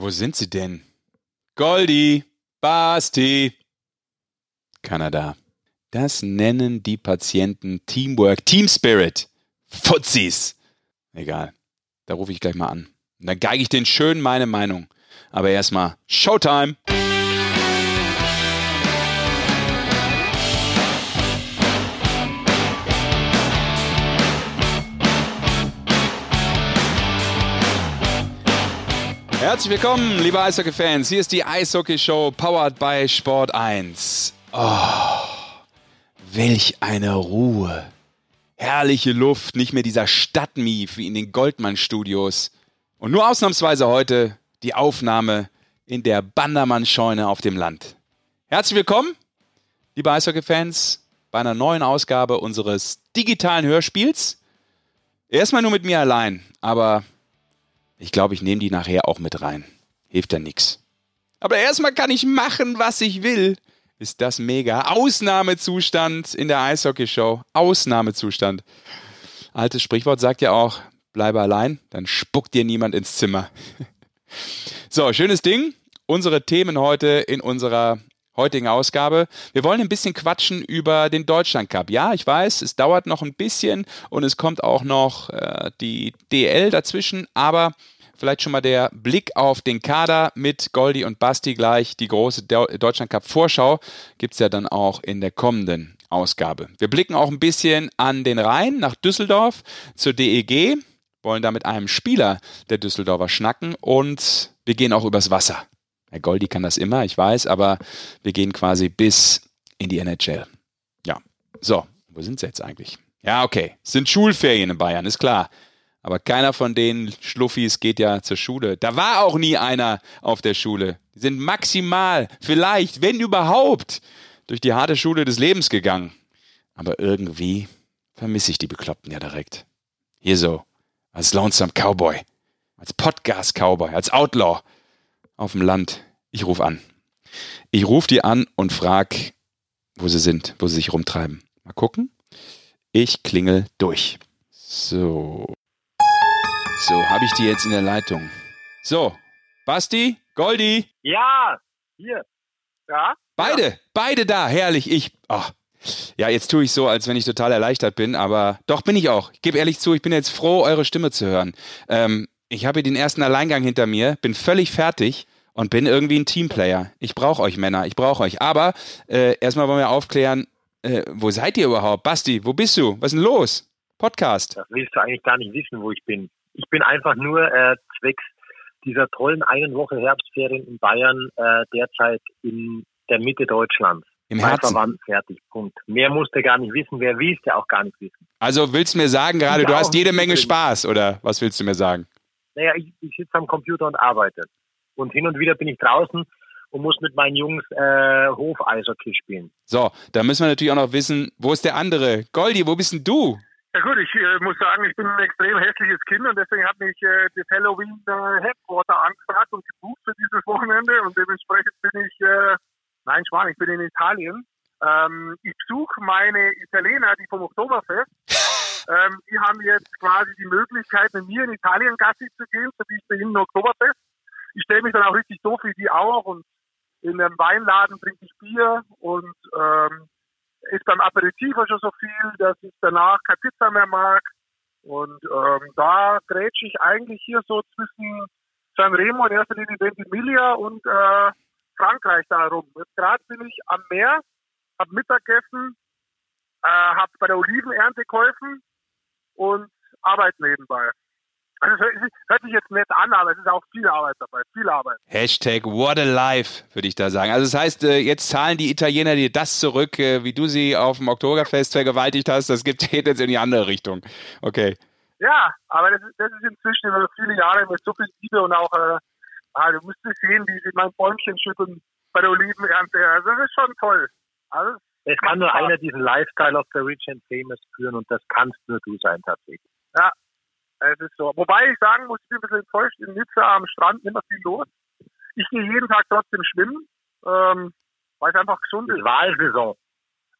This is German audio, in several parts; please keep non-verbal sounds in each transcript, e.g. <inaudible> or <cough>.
Wo sind sie denn? Goldi, Basti. Keiner da. Das nennen die Patienten Teamwork, Team Spirit. Fuzis. Egal. Da rufe ich gleich mal an. Und dann geige ich den schön meine Meinung. Aber erstmal Showtime. Herzlich willkommen, liebe Eishockey-Fans. Hier ist die Eishockey-Show powered by Sport 1. Oh, welch eine Ruhe. Herrliche Luft, nicht mehr dieser Stadtmief wie in den Goldmann-Studios. Und nur ausnahmsweise heute die Aufnahme in der Bandermann-Scheune auf dem Land. Herzlich willkommen, liebe Eishockey-Fans, bei einer neuen Ausgabe unseres digitalen Hörspiels. Erstmal nur mit mir allein, aber ich glaube, ich nehme die nachher auch mit rein. Hilft ja nix. Aber erstmal kann ich machen, was ich will. Ist das mega. Ausnahmezustand in der Eishockey-Show. Ausnahmezustand. Altes Sprichwort sagt ja auch, bleibe allein, dann spuckt dir niemand ins Zimmer. <laughs> so, schönes Ding. Unsere Themen heute in unserer heutigen Ausgabe. Wir wollen ein bisschen quatschen über den Deutschland Cup. Ja, ich weiß, es dauert noch ein bisschen und es kommt auch noch äh, die DL dazwischen, aber vielleicht schon mal der Blick auf den Kader mit Goldi und Basti gleich. Die große Deutschland Cup Vorschau gibt es ja dann auch in der kommenden Ausgabe. Wir blicken auch ein bisschen an den Rhein nach Düsseldorf zur DEG, wollen da mit einem Spieler der Düsseldorfer schnacken und wir gehen auch übers Wasser. Herr Goldi kann das immer, ich weiß, aber wir gehen quasi bis in die NHL. Ja, so, wo sind sie jetzt eigentlich? Ja, okay, es sind Schulferien in Bayern, ist klar. Aber keiner von den Schluffis geht ja zur Schule. Da war auch nie einer auf der Schule. Die sind maximal, vielleicht, wenn überhaupt, durch die harte Schule des Lebens gegangen. Aber irgendwie vermisse ich die Bekloppten ja direkt. Hier so, als Lonesome Cowboy, als Podcast Cowboy, als Outlaw auf dem Land. Ich rufe an. Ich rufe die an und frage, wo sie sind, wo sie sich rumtreiben. Mal gucken. Ich klingel durch. So. So, habe ich die jetzt in der Leitung. So, Basti, Goldi. Ja, hier. Ja. Beide, ja. beide da, herrlich. Ich, ach, ja, jetzt tue ich so, als wenn ich total erleichtert bin, aber doch bin ich auch. Ich gebe ehrlich zu, ich bin jetzt froh, eure Stimme zu hören. Ähm, ich habe den ersten Alleingang hinter mir, bin völlig fertig und bin irgendwie ein Teamplayer. Ich brauche euch Männer, ich brauche euch. Aber äh, erstmal wollen wir aufklären, äh, wo seid ihr überhaupt? Basti, wo bist du? Was ist denn los? Podcast. Das willst du eigentlich gar nicht wissen, wo ich bin. Ich bin einfach nur äh, zwecks dieser tollen einen Woche Herbstferien in Bayern äh, derzeit in der Mitte Deutschlands. Im Herzen. Verwandt, fertig, Punkt. Mehr musst du gar nicht wissen, wer willst du auch gar nicht wissen. Also willst du mir sagen gerade, du hast jede Menge Spaß, oder was willst du mir sagen? Naja, ich, ich sitze am Computer und arbeite. Und hin und wieder bin ich draußen und muss mit meinen Jungs äh, Hofeishockey spielen. So, da müssen wir natürlich auch noch wissen, wo ist der andere? Goldi, wo bist denn du? Ja gut, ich äh, muss sagen, ich bin ein extrem hässliches Kind und deswegen hat mich äh, das Halloween äh, Headquarter angefragt und gebucht für dieses Wochenende und dementsprechend bin ich, äh, nein, Schwan, ich bin in Italien. Ähm, ich besuche meine Italiener, die vom Oktoberfest. <laughs> ähm, die haben jetzt quasi die Möglichkeit, mit mir in Italien Gassi zu gehen, so wie ich bei ihnen Oktoberfest. Ich stelle mich dann auch richtig so wie die auch und in einem Weinladen trinke ich Bier und ähm, ist beim Aperitif schon so viel, dass ich danach keine Pizza mehr mag. Und ähm, da grätsche ich eigentlich hier so zwischen Sanremo in erster Linie Ventimiglia und äh, Frankreich da rum. Gerade bin ich am Meer, hab Mittagessen, äh, hab bei der Olivenernte geholfen und arbeite nebenbei. Also es hört sich jetzt nett an, aber es ist auch viel Arbeit dabei, viel Arbeit. Hashtag what a life, würde ich da sagen. Also das heißt, äh, jetzt zahlen die Italiener dir das zurück, äh, wie du sie auf dem Oktoberfest vergewaltigt hast, das geht <laughs> jetzt in die andere Richtung. Okay. Ja, aber das ist, das ist inzwischen über viele Jahre mit so viel Liebe und auch, äh, ah, du musst sehen, wie sie mein Bäumchen schütteln bei der Olivenernte. Also das ist schon toll. Also, es kann nur einer diesen Lifestyle of the Rich and Famous führen und das kannst nur du sein tatsächlich. Ja, es ist so. Wobei ich sagen muss, ich bin ein bisschen enttäuscht. In Nizza am Strand immer viel los. Ich gehe jeden Tag trotzdem schwimmen, ähm, weil es einfach gesund ist. Wahlsaison.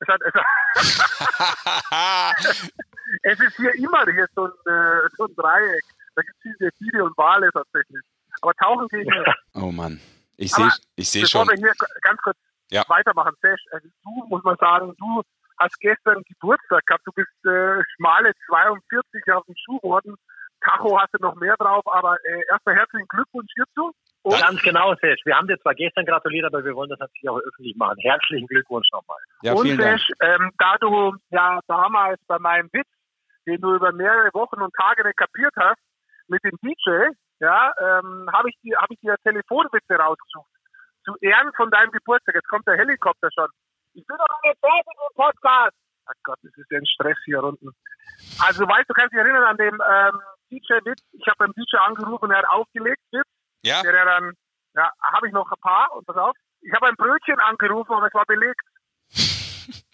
Es, hat, es, <laughs> es ist hier immer hier so ein, äh, so ein Dreieck. Da gibt es viele Delfine und Wale tatsächlich. Aber tauchen gehe ich nicht. Oh Mann. Ich sehe ich seh bevor schon. wir hier ganz kurz Ja. weitermachen, Sesh, also du, muss man sagen, du hast gestern Geburtstag gehabt. Du bist äh, schmale 42 auf dem Schuh geworden. Tacho hast du noch mehr drauf, aber äh, erstmal herzlichen Glückwunsch hierzu. Und Ganz genau, Sesh. Wir haben dir zwar gestern gratuliert, aber wir wollen das natürlich auch öffentlich machen. Herzlichen Glückwunsch nochmal. Ja, und vielen Dank. Sesh, ähm, da du ja damals bei meinem Witz, den du über mehrere Wochen und Tage nicht kapiert hast, mit dem DJ, ja, ähm, habe ich dir, habe ich dir Telefonwitze rausgesucht. Zu Ehren von deinem Geburtstag. Jetzt kommt der Helikopter schon. Ich bin doch eine fertig im Podcast. Ach Gott, das ist ja ein Stress hier unten. Also weißt du, kannst dich erinnern an den ähm, DJ-Witz. Ich habe beim DJ angerufen und er hat aufgelegt, Witz. Ja? Der, der dann, ja, habe ich noch ein paar und pass auf. Ich habe ein Brötchen angerufen, aber es war belegt. <laughs>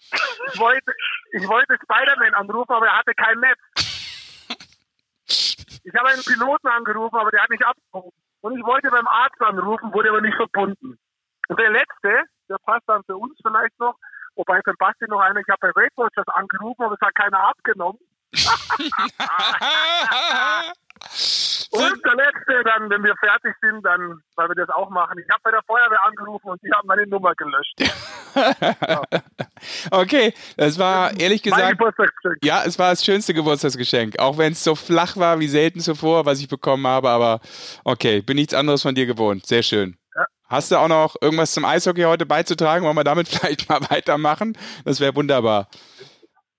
Ich wollte, ich wollte Spider-Man anrufen, aber er hatte kein Netz. Ich habe einen Piloten angerufen, aber der hat nicht abgehoben. Und ich wollte beim Arzt anrufen, wurde aber nicht verbunden. Und der letzte, der passt dann für uns vielleicht noch, wobei für Basti noch einer, ich habe bei Weight Watchers angerufen, aber es hat keiner abgenommen. Und der letzte, dann, wenn wir fertig sind, dann, weil wir das auch machen. Ich habe bei der Feuerwehr angerufen und die haben meine Nummer gelöscht. <laughs> okay, das war ehrlich gesagt. Ja, es war das schönste Geburtstagsgeschenk. Auch wenn es so flach war wie selten zuvor, was ich bekommen habe. Aber okay, bin nichts anderes von dir gewohnt. Sehr schön. Ja. Hast du auch noch irgendwas zum Eishockey heute beizutragen? Wollen wir damit <laughs> vielleicht mal weitermachen? Das wäre wunderbar.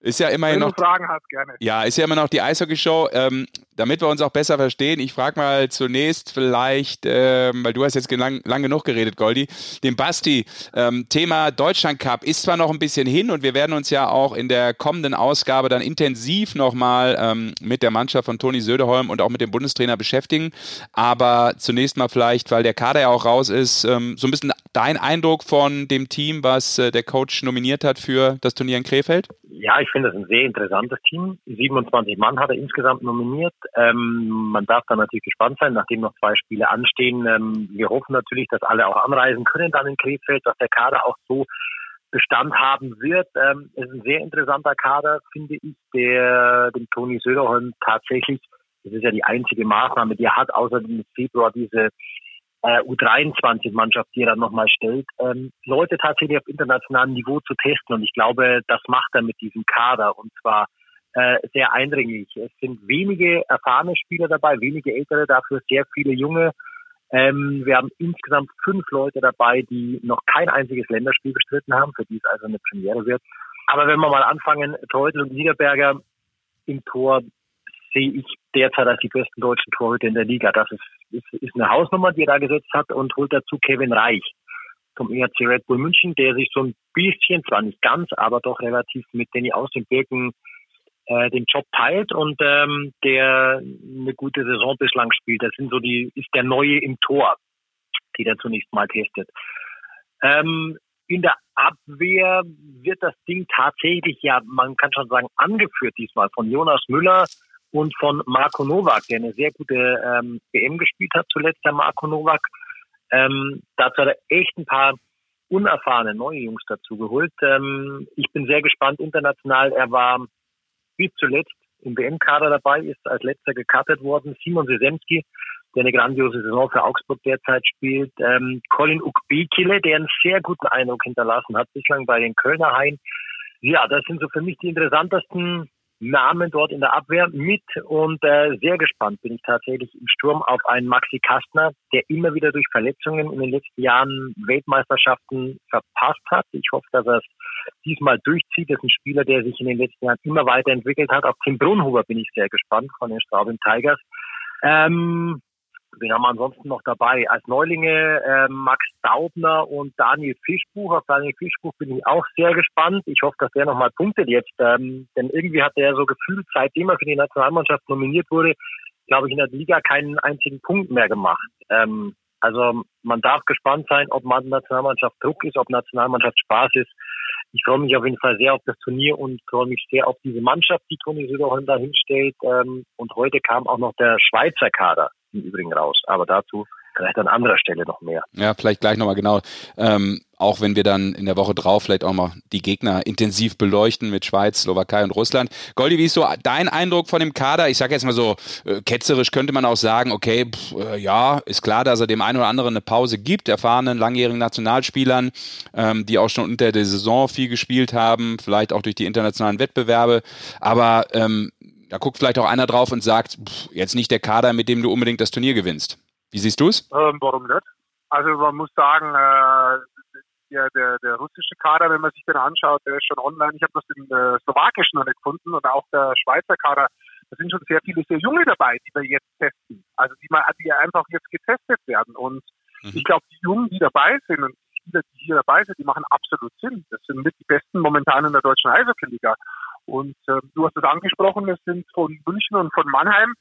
Ist ja immerhin Wenn noch. du Fragen hast, gerne. Ja, ist ja immer noch die Eishockey-Show. Ähm, damit wir uns auch besser verstehen, ich frage mal zunächst vielleicht, ähm, weil du hast jetzt lang, lang genug geredet, Goldi, den Basti. Ähm, Thema Deutschland Cup ist zwar noch ein bisschen hin und wir werden uns ja auch in der kommenden Ausgabe dann intensiv nochmal ähm, mit der Mannschaft von Toni Söderholm und auch mit dem Bundestrainer beschäftigen. Aber zunächst mal vielleicht, weil der Kader ja auch raus ist, ähm, so ein bisschen dein Eindruck von dem Team, was äh, der Coach nominiert hat für das Turnier in Krefeld? Ja, ich finde das ein sehr interessantes Team. 27 Mann hat er insgesamt nominiert. Ähm, man darf da natürlich gespannt sein, nachdem noch zwei Spiele anstehen. Ähm, wir hoffen natürlich, dass alle auch anreisen können dann in Krefeld, dass der Kader auch so Bestand haben wird. Ähm, es ist ein sehr interessanter Kader, finde ich, der dem Toni Söderholm tatsächlich, das ist ja die einzige Maßnahme, die er hat, außer im Februar diese äh, U23-Mannschaft, die er dann nochmal stellt, ähm, Leute tatsächlich auf internationalem Niveau zu testen. Und ich glaube, das macht er mit diesem Kader und zwar äh, sehr eindringlich. Es sind wenige erfahrene Spieler dabei, wenige ältere, dafür sehr viele junge. Ähm, wir haben insgesamt fünf Leute dabei, die noch kein einziges Länderspiel bestritten haben, für die es also eine Premiere wird. Aber wenn wir mal anfangen, Teutl und Niederberger im Tor sehe ich derzeit als die besten deutschen Torhüter in der Liga. Das ist, ist, ist eine Hausnummer, die er da gesetzt hat und holt dazu Kevin Reich vom ERC Red Bull München, der sich so ein bisschen, zwar nicht ganz, aber doch relativ mit Danny aus dem Birken äh, den Job teilt und ähm, der eine gute Saison bislang spielt. Das sind so die, ist der Neue im Tor, die der zunächst mal testet. Ähm, in der Abwehr wird das Ding tatsächlich, ja, man kann schon sagen, angeführt diesmal von Jonas Müller und von Marco Novak, der eine sehr gute ähm, WM gespielt hat zuletzt, der Marco Novak. Ähm, dazu hat er echt ein paar unerfahrene neue Jungs dazu geholt. Ähm, ich bin sehr gespannt international. Er war bis zuletzt im WM-Kader dabei, ist als letzter gekartet worden. Simon Sesemski, der eine grandiose Saison für Augsburg derzeit spielt. Ähm, Colin Ukbekile, der einen sehr guten Eindruck hinterlassen hat bislang bei den Kölner Hain. Ja, das sind so für mich die interessantesten Namen dort in der Abwehr mit und äh, sehr gespannt bin ich tatsächlich im Sturm auf einen Maxi Kastner, der immer wieder durch Verletzungen in den letzten Jahren Weltmeisterschaften verpasst hat. Ich hoffe, dass er es diesmal durchzieht. Das ist ein Spieler, der sich in den letzten Jahren immer weiterentwickelt hat. Auf Tim Brunhuber bin ich sehr gespannt von den Straubing Tigers. Ähm, Wen haben wir ansonsten noch dabei? Als Neulinge äh, Max Daubner und Daniel Fischbuch. Auf Daniel Fischbuch bin ich auch sehr gespannt. Ich hoffe, dass der nochmal punktet jetzt. Ähm, denn irgendwie hat er so gefühlt, seitdem er für die Nationalmannschaft nominiert wurde, glaube ich, in der Liga keinen einzigen Punkt mehr gemacht. Ähm, also man darf gespannt sein, ob Nationalmannschaft Druck ist, ob Nationalmannschaft Spaß ist. Ich freue mich auf jeden Fall sehr auf das Turnier und freue mich sehr auf diese Mannschaft, die Toni Söderholm da hinstellt. Ähm, und heute kam auch noch der Schweizer Kader im Übrigen raus. Aber dazu vielleicht an anderer Stelle noch mehr. Ja, vielleicht gleich nochmal genau. Ähm, auch wenn wir dann in der Woche drauf vielleicht auch mal die Gegner intensiv beleuchten mit Schweiz, Slowakei und Russland. Goldi, wie ist so dein Eindruck von dem Kader? Ich sage jetzt mal so, äh, ketzerisch könnte man auch sagen, okay, pff, äh, ja, ist klar, dass er dem einen oder anderen eine Pause gibt, erfahrenen langjährigen Nationalspielern, ähm, die auch schon unter der Saison viel gespielt haben, vielleicht auch durch die internationalen Wettbewerbe. Aber ähm, da guckt vielleicht auch einer drauf und sagt, pff, jetzt nicht der Kader, mit dem du unbedingt das Turnier gewinnst. Wie siehst du es? Ähm, warum nicht? Also man muss sagen, äh, der, der, der russische Kader, wenn man sich den anschaut, der ist schon online. Ich habe das im äh, slowakischen noch nicht gefunden und auch der Schweizer Kader. Da sind schon sehr viele sehr junge dabei, die wir jetzt testen. Also die, mal, die einfach jetzt getestet werden. Und mhm. ich glaube, die Jungen, die dabei sind und die Spieler, die hier dabei sind, die machen absolut Sinn. Das sind mit die besten momentan in der deutschen Eishockey-Liga. Und äh, du hast es angesprochen, es sind von München und von Mannheim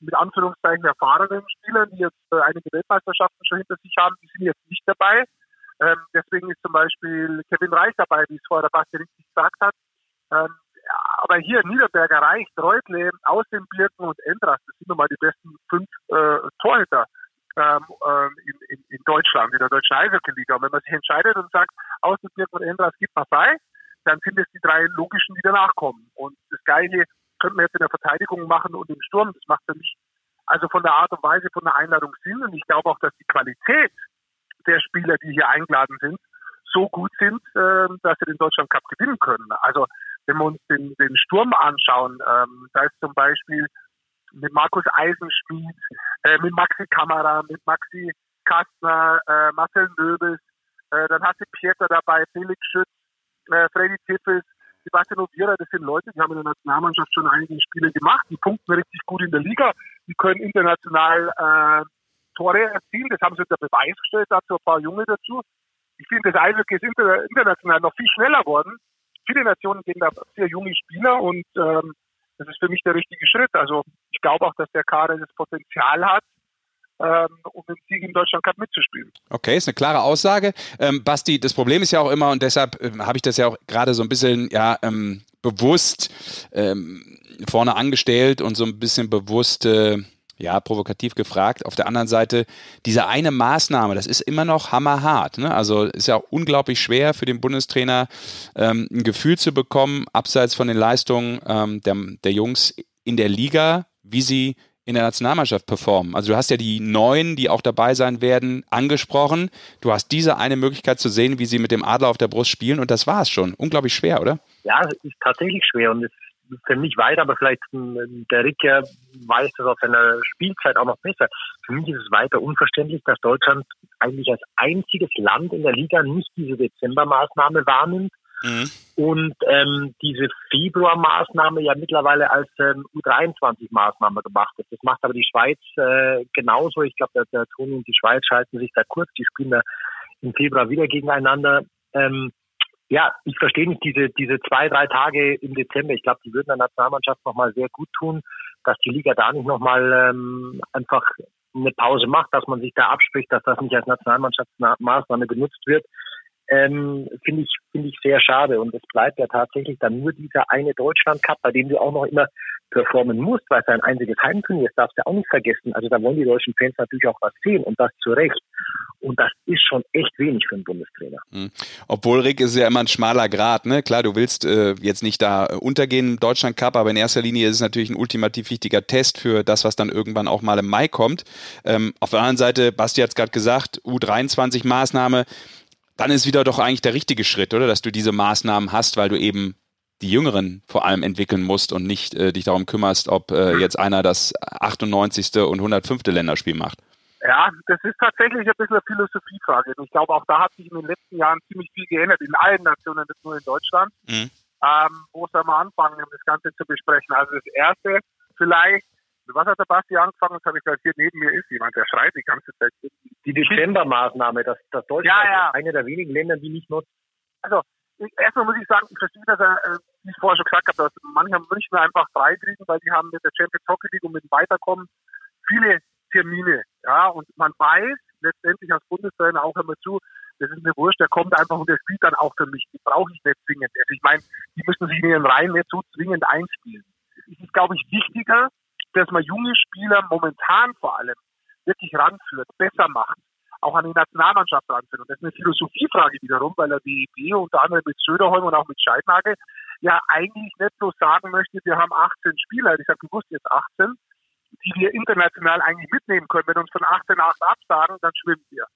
mit Anführungszeichen erfahrenen Spielern, die jetzt äh, einige Weltmeisterschaften schon hinter sich haben, die sind jetzt nicht dabei. Ähm, deswegen ist zum Beispiel Kevin Reich dabei, wie es vorher der Basti richtig gesagt hat. Ähm, aber hier Niederberger, Reich, Reutle, Außenbirken und Endras, das sind nun mal die besten fünf äh, Torhüter ähm, äh, in, in, in Deutschland, in der deutschen Eishockey-Liga. Und wenn man sich entscheidet und sagt, Außenbirken und Endras gibt Marseille, dann sind es die drei logischen, die danach kommen. Und das Gleiche könnte man jetzt in der Verteidigung machen und im Sturm. Das macht für mich also von der Art und Weise von der Einladung Sinn. Und ich glaube auch, dass die Qualität der Spieler, die hier eingeladen sind, so gut sind, äh, dass sie den Deutschland Cup gewinnen können. Also wenn wir uns den, den Sturm anschauen, ähm, da ist zum Beispiel mit Markus Eisenschmied, äh, mit Maxi Kamera, mit Maxi Kastner, äh, Marcel Nöbels, äh, dann hast du Pieter dabei, Felix Schütz, äh, Freddy Tippels, Sebastian Ovieira, das sind Leute, die haben in der Nationalmannschaft schon einige Spiele gemacht, die punkten richtig gut in der Liga, die können international äh, Tore erzielen. Das haben sie unter Beweis gestellt, dazu ein paar Junge dazu. Ich finde, das Eishockey ist international noch viel schneller geworden. Viele Nationen gehen da sehr junge Spieler und ähm, das ist für mich der richtige Schritt. Also ich glaube auch, dass der Kader das Potenzial hat, um den Sieg in Deutschland Cup mitzuspielen. Okay, ist eine klare Aussage. Ähm, Basti, das Problem ist ja auch immer, und deshalb ähm, habe ich das ja auch gerade so ein bisschen ja, ähm, bewusst ähm, vorne angestellt und so ein bisschen bewusst äh, ja, provokativ gefragt. Auf der anderen Seite, diese eine Maßnahme, das ist immer noch hammerhart. Ne? Also ist ja auch unglaublich schwer für den Bundestrainer ähm, ein Gefühl zu bekommen, abseits von den Leistungen ähm, der, der Jungs in der Liga, wie sie in der Nationalmannschaft performen. Also du hast ja die Neuen, die auch dabei sein werden, angesprochen. Du hast diese eine Möglichkeit zu sehen, wie sie mit dem Adler auf der Brust spielen und das war es schon. Unglaublich schwer, oder? Ja, es ist tatsächlich schwer und es für mich weiter, aber vielleicht der Ricker weiß das auf seiner Spielzeit auch noch besser. Für mich ist es weiter unverständlich, dass Deutschland eigentlich als einziges Land in der Liga nicht diese Dezembermaßnahme wahrnimmt mhm. und ähm, diese Februarmaßnahme ja mittlerweile als ähm, U23-Maßnahme gemacht ist. Das macht aber die Schweiz äh, genauso. Ich glaube, der, der Toni und die Schweiz schalten sich da kurz. Die spielen da im Februar wieder gegeneinander. Ähm, ja, ich verstehe nicht diese, diese zwei, drei Tage im Dezember. Ich glaube, die würden der Nationalmannschaft nochmal sehr gut tun, dass die Liga da nicht nochmal ähm, einfach eine Pause macht, dass man sich da abspricht, dass das nicht als Nationalmannschaftsmaßnahme genutzt wird ähm, finde ich, finde ich sehr schade. Und es bleibt ja tatsächlich dann nur dieser eine Deutschland Cup, bei dem du auch noch immer performen musst, weil es ein einziges Heimturnier ist, darfst du auch nicht vergessen. Also da wollen die deutschen Fans natürlich auch was sehen und das zu Recht. Und das ist schon echt wenig für einen Bundestrainer. Mhm. Obwohl, Rick, ist ja immer ein schmaler Grad. Ne? Klar, du willst äh, jetzt nicht da untergehen im Deutschland Cup, aber in erster Linie ist es natürlich ein ultimativ wichtiger Test für das, was dann irgendwann auch mal im Mai kommt. Ähm, auf der anderen Seite, Basti hat es gerade gesagt, U23-Maßnahme dann ist wieder doch eigentlich der richtige Schritt, oder? Dass du diese Maßnahmen hast, weil du eben die Jüngeren vor allem entwickeln musst und nicht äh, dich darum kümmerst, ob äh, jetzt einer das 98. und 105. Länderspiel macht. Ja, das ist tatsächlich ein bisschen eine Philosophiefrage. Ich glaube, auch da hat sich in den letzten Jahren ziemlich viel geändert, in allen Nationen, nicht nur in Deutschland. Mhm. Ähm, wo soll man anfangen, um das Ganze zu besprechen? Also das Erste, vielleicht was hat der Basti angefangen? Das habe ich gesagt, hier neben mir ist jemand, der schreit die ganze Zeit. Die Dezember-Maßnahme, dass das Deutschland ja, ja. eine der wenigen Länder, die nicht nutzt. Also, erstmal muss ich sagen, ich verstehe, dass er, äh, wie ich vorher schon gesagt habe, dass manche München einfach frei kriegen, weil die haben mit der Champions Hockey League und mit dem Weiterkommen viele Termine. Ja, und man weiß letztendlich als Bundestrainer auch immer zu, das ist mir wurscht, der kommt einfach und der spielt dann auch für mich. Die brauche ich nicht zwingend. Also ich meine, die müssen sich in ihren Reihen nicht so zwingend einspielen. Es ist, glaube ich, wichtiger, dass man junge Spieler momentan vor allem wirklich ranführt, besser macht, auch an die Nationalmannschaft ranführt. Und das ist eine Philosophiefrage wiederum, weil er die DEB unter anderem mit Söderholm und auch mit Scheidnagel ja eigentlich nicht bloß sagen möchte, wir haben 18 Spieler, ich habe gewusst jetzt 18, die wir international eigentlich mitnehmen können. Wenn uns von 18 8 absagen, dann schwimmen wir.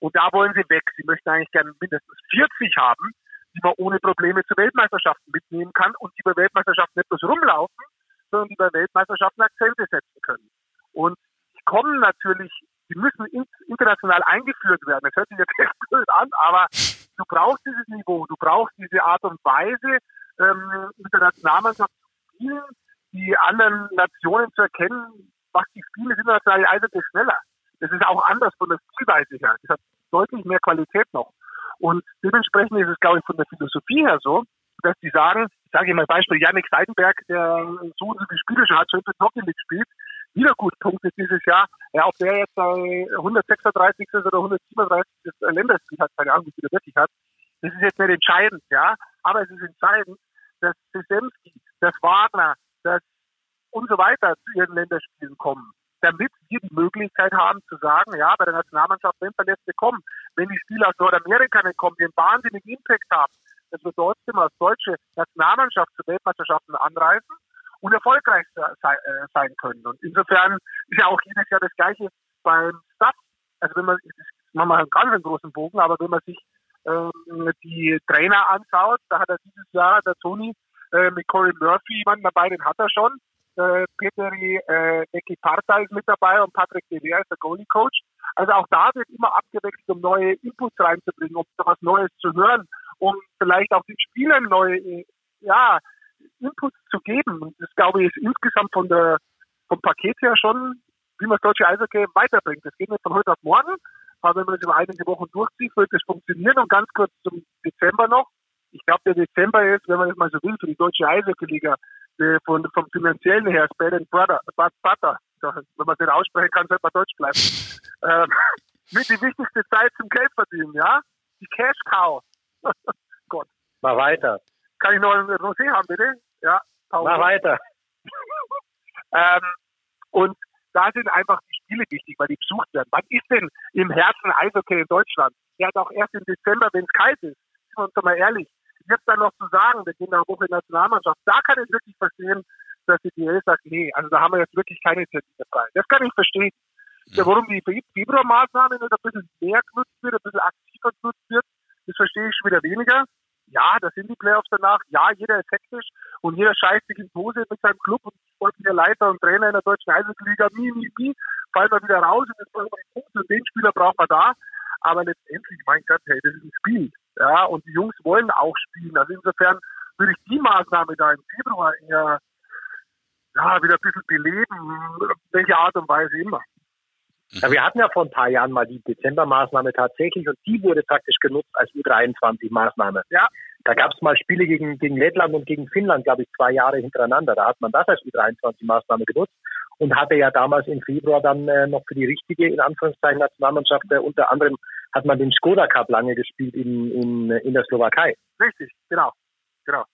Und da wollen sie weg. Sie möchten eigentlich gerne mindestens 40 haben, die man ohne Probleme zu Weltmeisterschaften mitnehmen kann und die bei Weltmeisterschaften bloß rumlaufen, die bei Weltmeisterschaften Akzente setzen können. Und die kommen natürlich, die müssen international eingeführt werden. Das hört sich jetzt <laughs> echt blöd an, aber du brauchst dieses Niveau, du brauchst diese Art und Weise, ähm, mit der Nationalmannschaft zu spielen, die anderen Nationen zu erkennen, was die Spiele sind international Eishockey schneller. Das ist auch anders von der Spielweise her. Das hat deutlich mehr Qualität noch. Und dementsprechend ist es, glaube ich, von der Philosophie her so, dass die sagen, ich sage mal Beispiel, Yannick Seidenberg, der so und so Spiele schon hat, schon für Hockey mitspielt, wieder gut punktet dieses Jahr. Ja, ob der jetzt äh, 136. oder 137. Länderspiel hat, keine Ahnung, wie viel er wirklich hat, das ist jetzt nicht entscheidend, ja. Aber es ist entscheidend, dass Sesemski, dass Wagner, dass und so weiter zu ihren Länderspielen kommen, damit wir die Möglichkeit haben zu sagen, ja, bei der Nationalmannschaft, wenn Verletzte kommen, wenn die Spieler aus Nordamerika nicht kommen, die einen wahnsinnigen Impact haben, dass wir trotzdem als deutsche Nationalmannschaft zu Weltmeisterschaften anreisen und erfolgreich äh, sein können. Und insofern ist ja auch jedes Jahr das Gleiche beim Staff. Also wenn man, machen wir einen ganz großen Bogen, aber wenn man sich ähm, die Trainer anschaut, da hat er dieses Jahr, der Toni, äh, mit Corey Murphy jemanden dabei, den hat er schon. Äh, Peteri äh, Eki Parta ist mit dabei und Patrick De Vere ist der Goalie-Coach. Also auch da wird immer abgewechselt, um neue Inputs reinzubringen, um was Neues zu hören, um vielleicht auch den Spielern neue ja, Inputs zu geben. Das glaube ich ist insgesamt von der vom Paket her schon, wie man das deutsche Eishockey weiterbringt. Das geht nicht von heute auf morgen, aber wenn man das über einige Wochen durchzieht, wird das funktionieren. Und ganz kurz zum Dezember noch. Ich glaube, der Dezember ist, wenn man das mal so will, für die deutsche Eishockey-Liga äh, von, vom finanziellen her, Spade and Brother, Butter. Wenn man es nicht aussprechen kann, sollte man Deutsch bleiben. <laughs> ähm, mit die wichtigste Zeit zum Geld verdienen, ja? Die Cash Cow. <laughs> Gott. Mal weiter. Kann ich noch ein Rosé haben, bitte? Ja. Pause. Mal weiter. <laughs> ähm, und da sind einfach die Spiele wichtig, weil die besucht werden. Was ist denn im Herzen Eishockey in Deutschland? Der hat auch erst im Dezember, wenn es kalt ist. Sind wir uns doch mal ehrlich jetzt dann noch zu sagen, wir gehen nach Woche in Nationalmannschaft, da kann ich wirklich verstehen, dass die DL sagt, nee, also da haben wir jetzt wirklich keine Termine frei. Das kann ich verstehen. Ja. Warum die Februarmaßnahme nicht ein bisschen mehr genutzt wird, ein bisschen aktiver genutzt wird, das verstehe ich schon wieder weniger. Ja, das sind die Playoffs danach. Ja, jeder ist hektisch und jeder scheißt sich in Pose mit seinem Club und sportlicher Leiter und Trainer in der deutschen Eishockey-Liga. Mi, mi, mi, fallen wir wieder raus und und den Spieler brauchen wir da. Aber letztendlich, mein Gott, hey, das ist ein Spiel. Ja, und die Jungs wollen auch spielen. Also insofern würde ich die Maßnahme da im Februar eher ja, wieder ein bisschen beleben, welche Art und Weise immer. Ja, wir hatten ja vor ein paar Jahren mal die Dezembermaßnahme tatsächlich und die wurde praktisch genutzt als U23-Maßnahme. Ja. Da gab es mal Spiele gegen, gegen Lettland und gegen Finnland, glaube ich, zwei Jahre hintereinander. Da hat man das als U23-Maßnahme genutzt und hatte ja damals im Februar dann äh, noch für die richtige, in Anführungszeichen, Nationalmannschaft, äh, unter anderem hat man den Skoda Cup lange gespielt in, in, in der Slowakei. Richtig, genau. genau.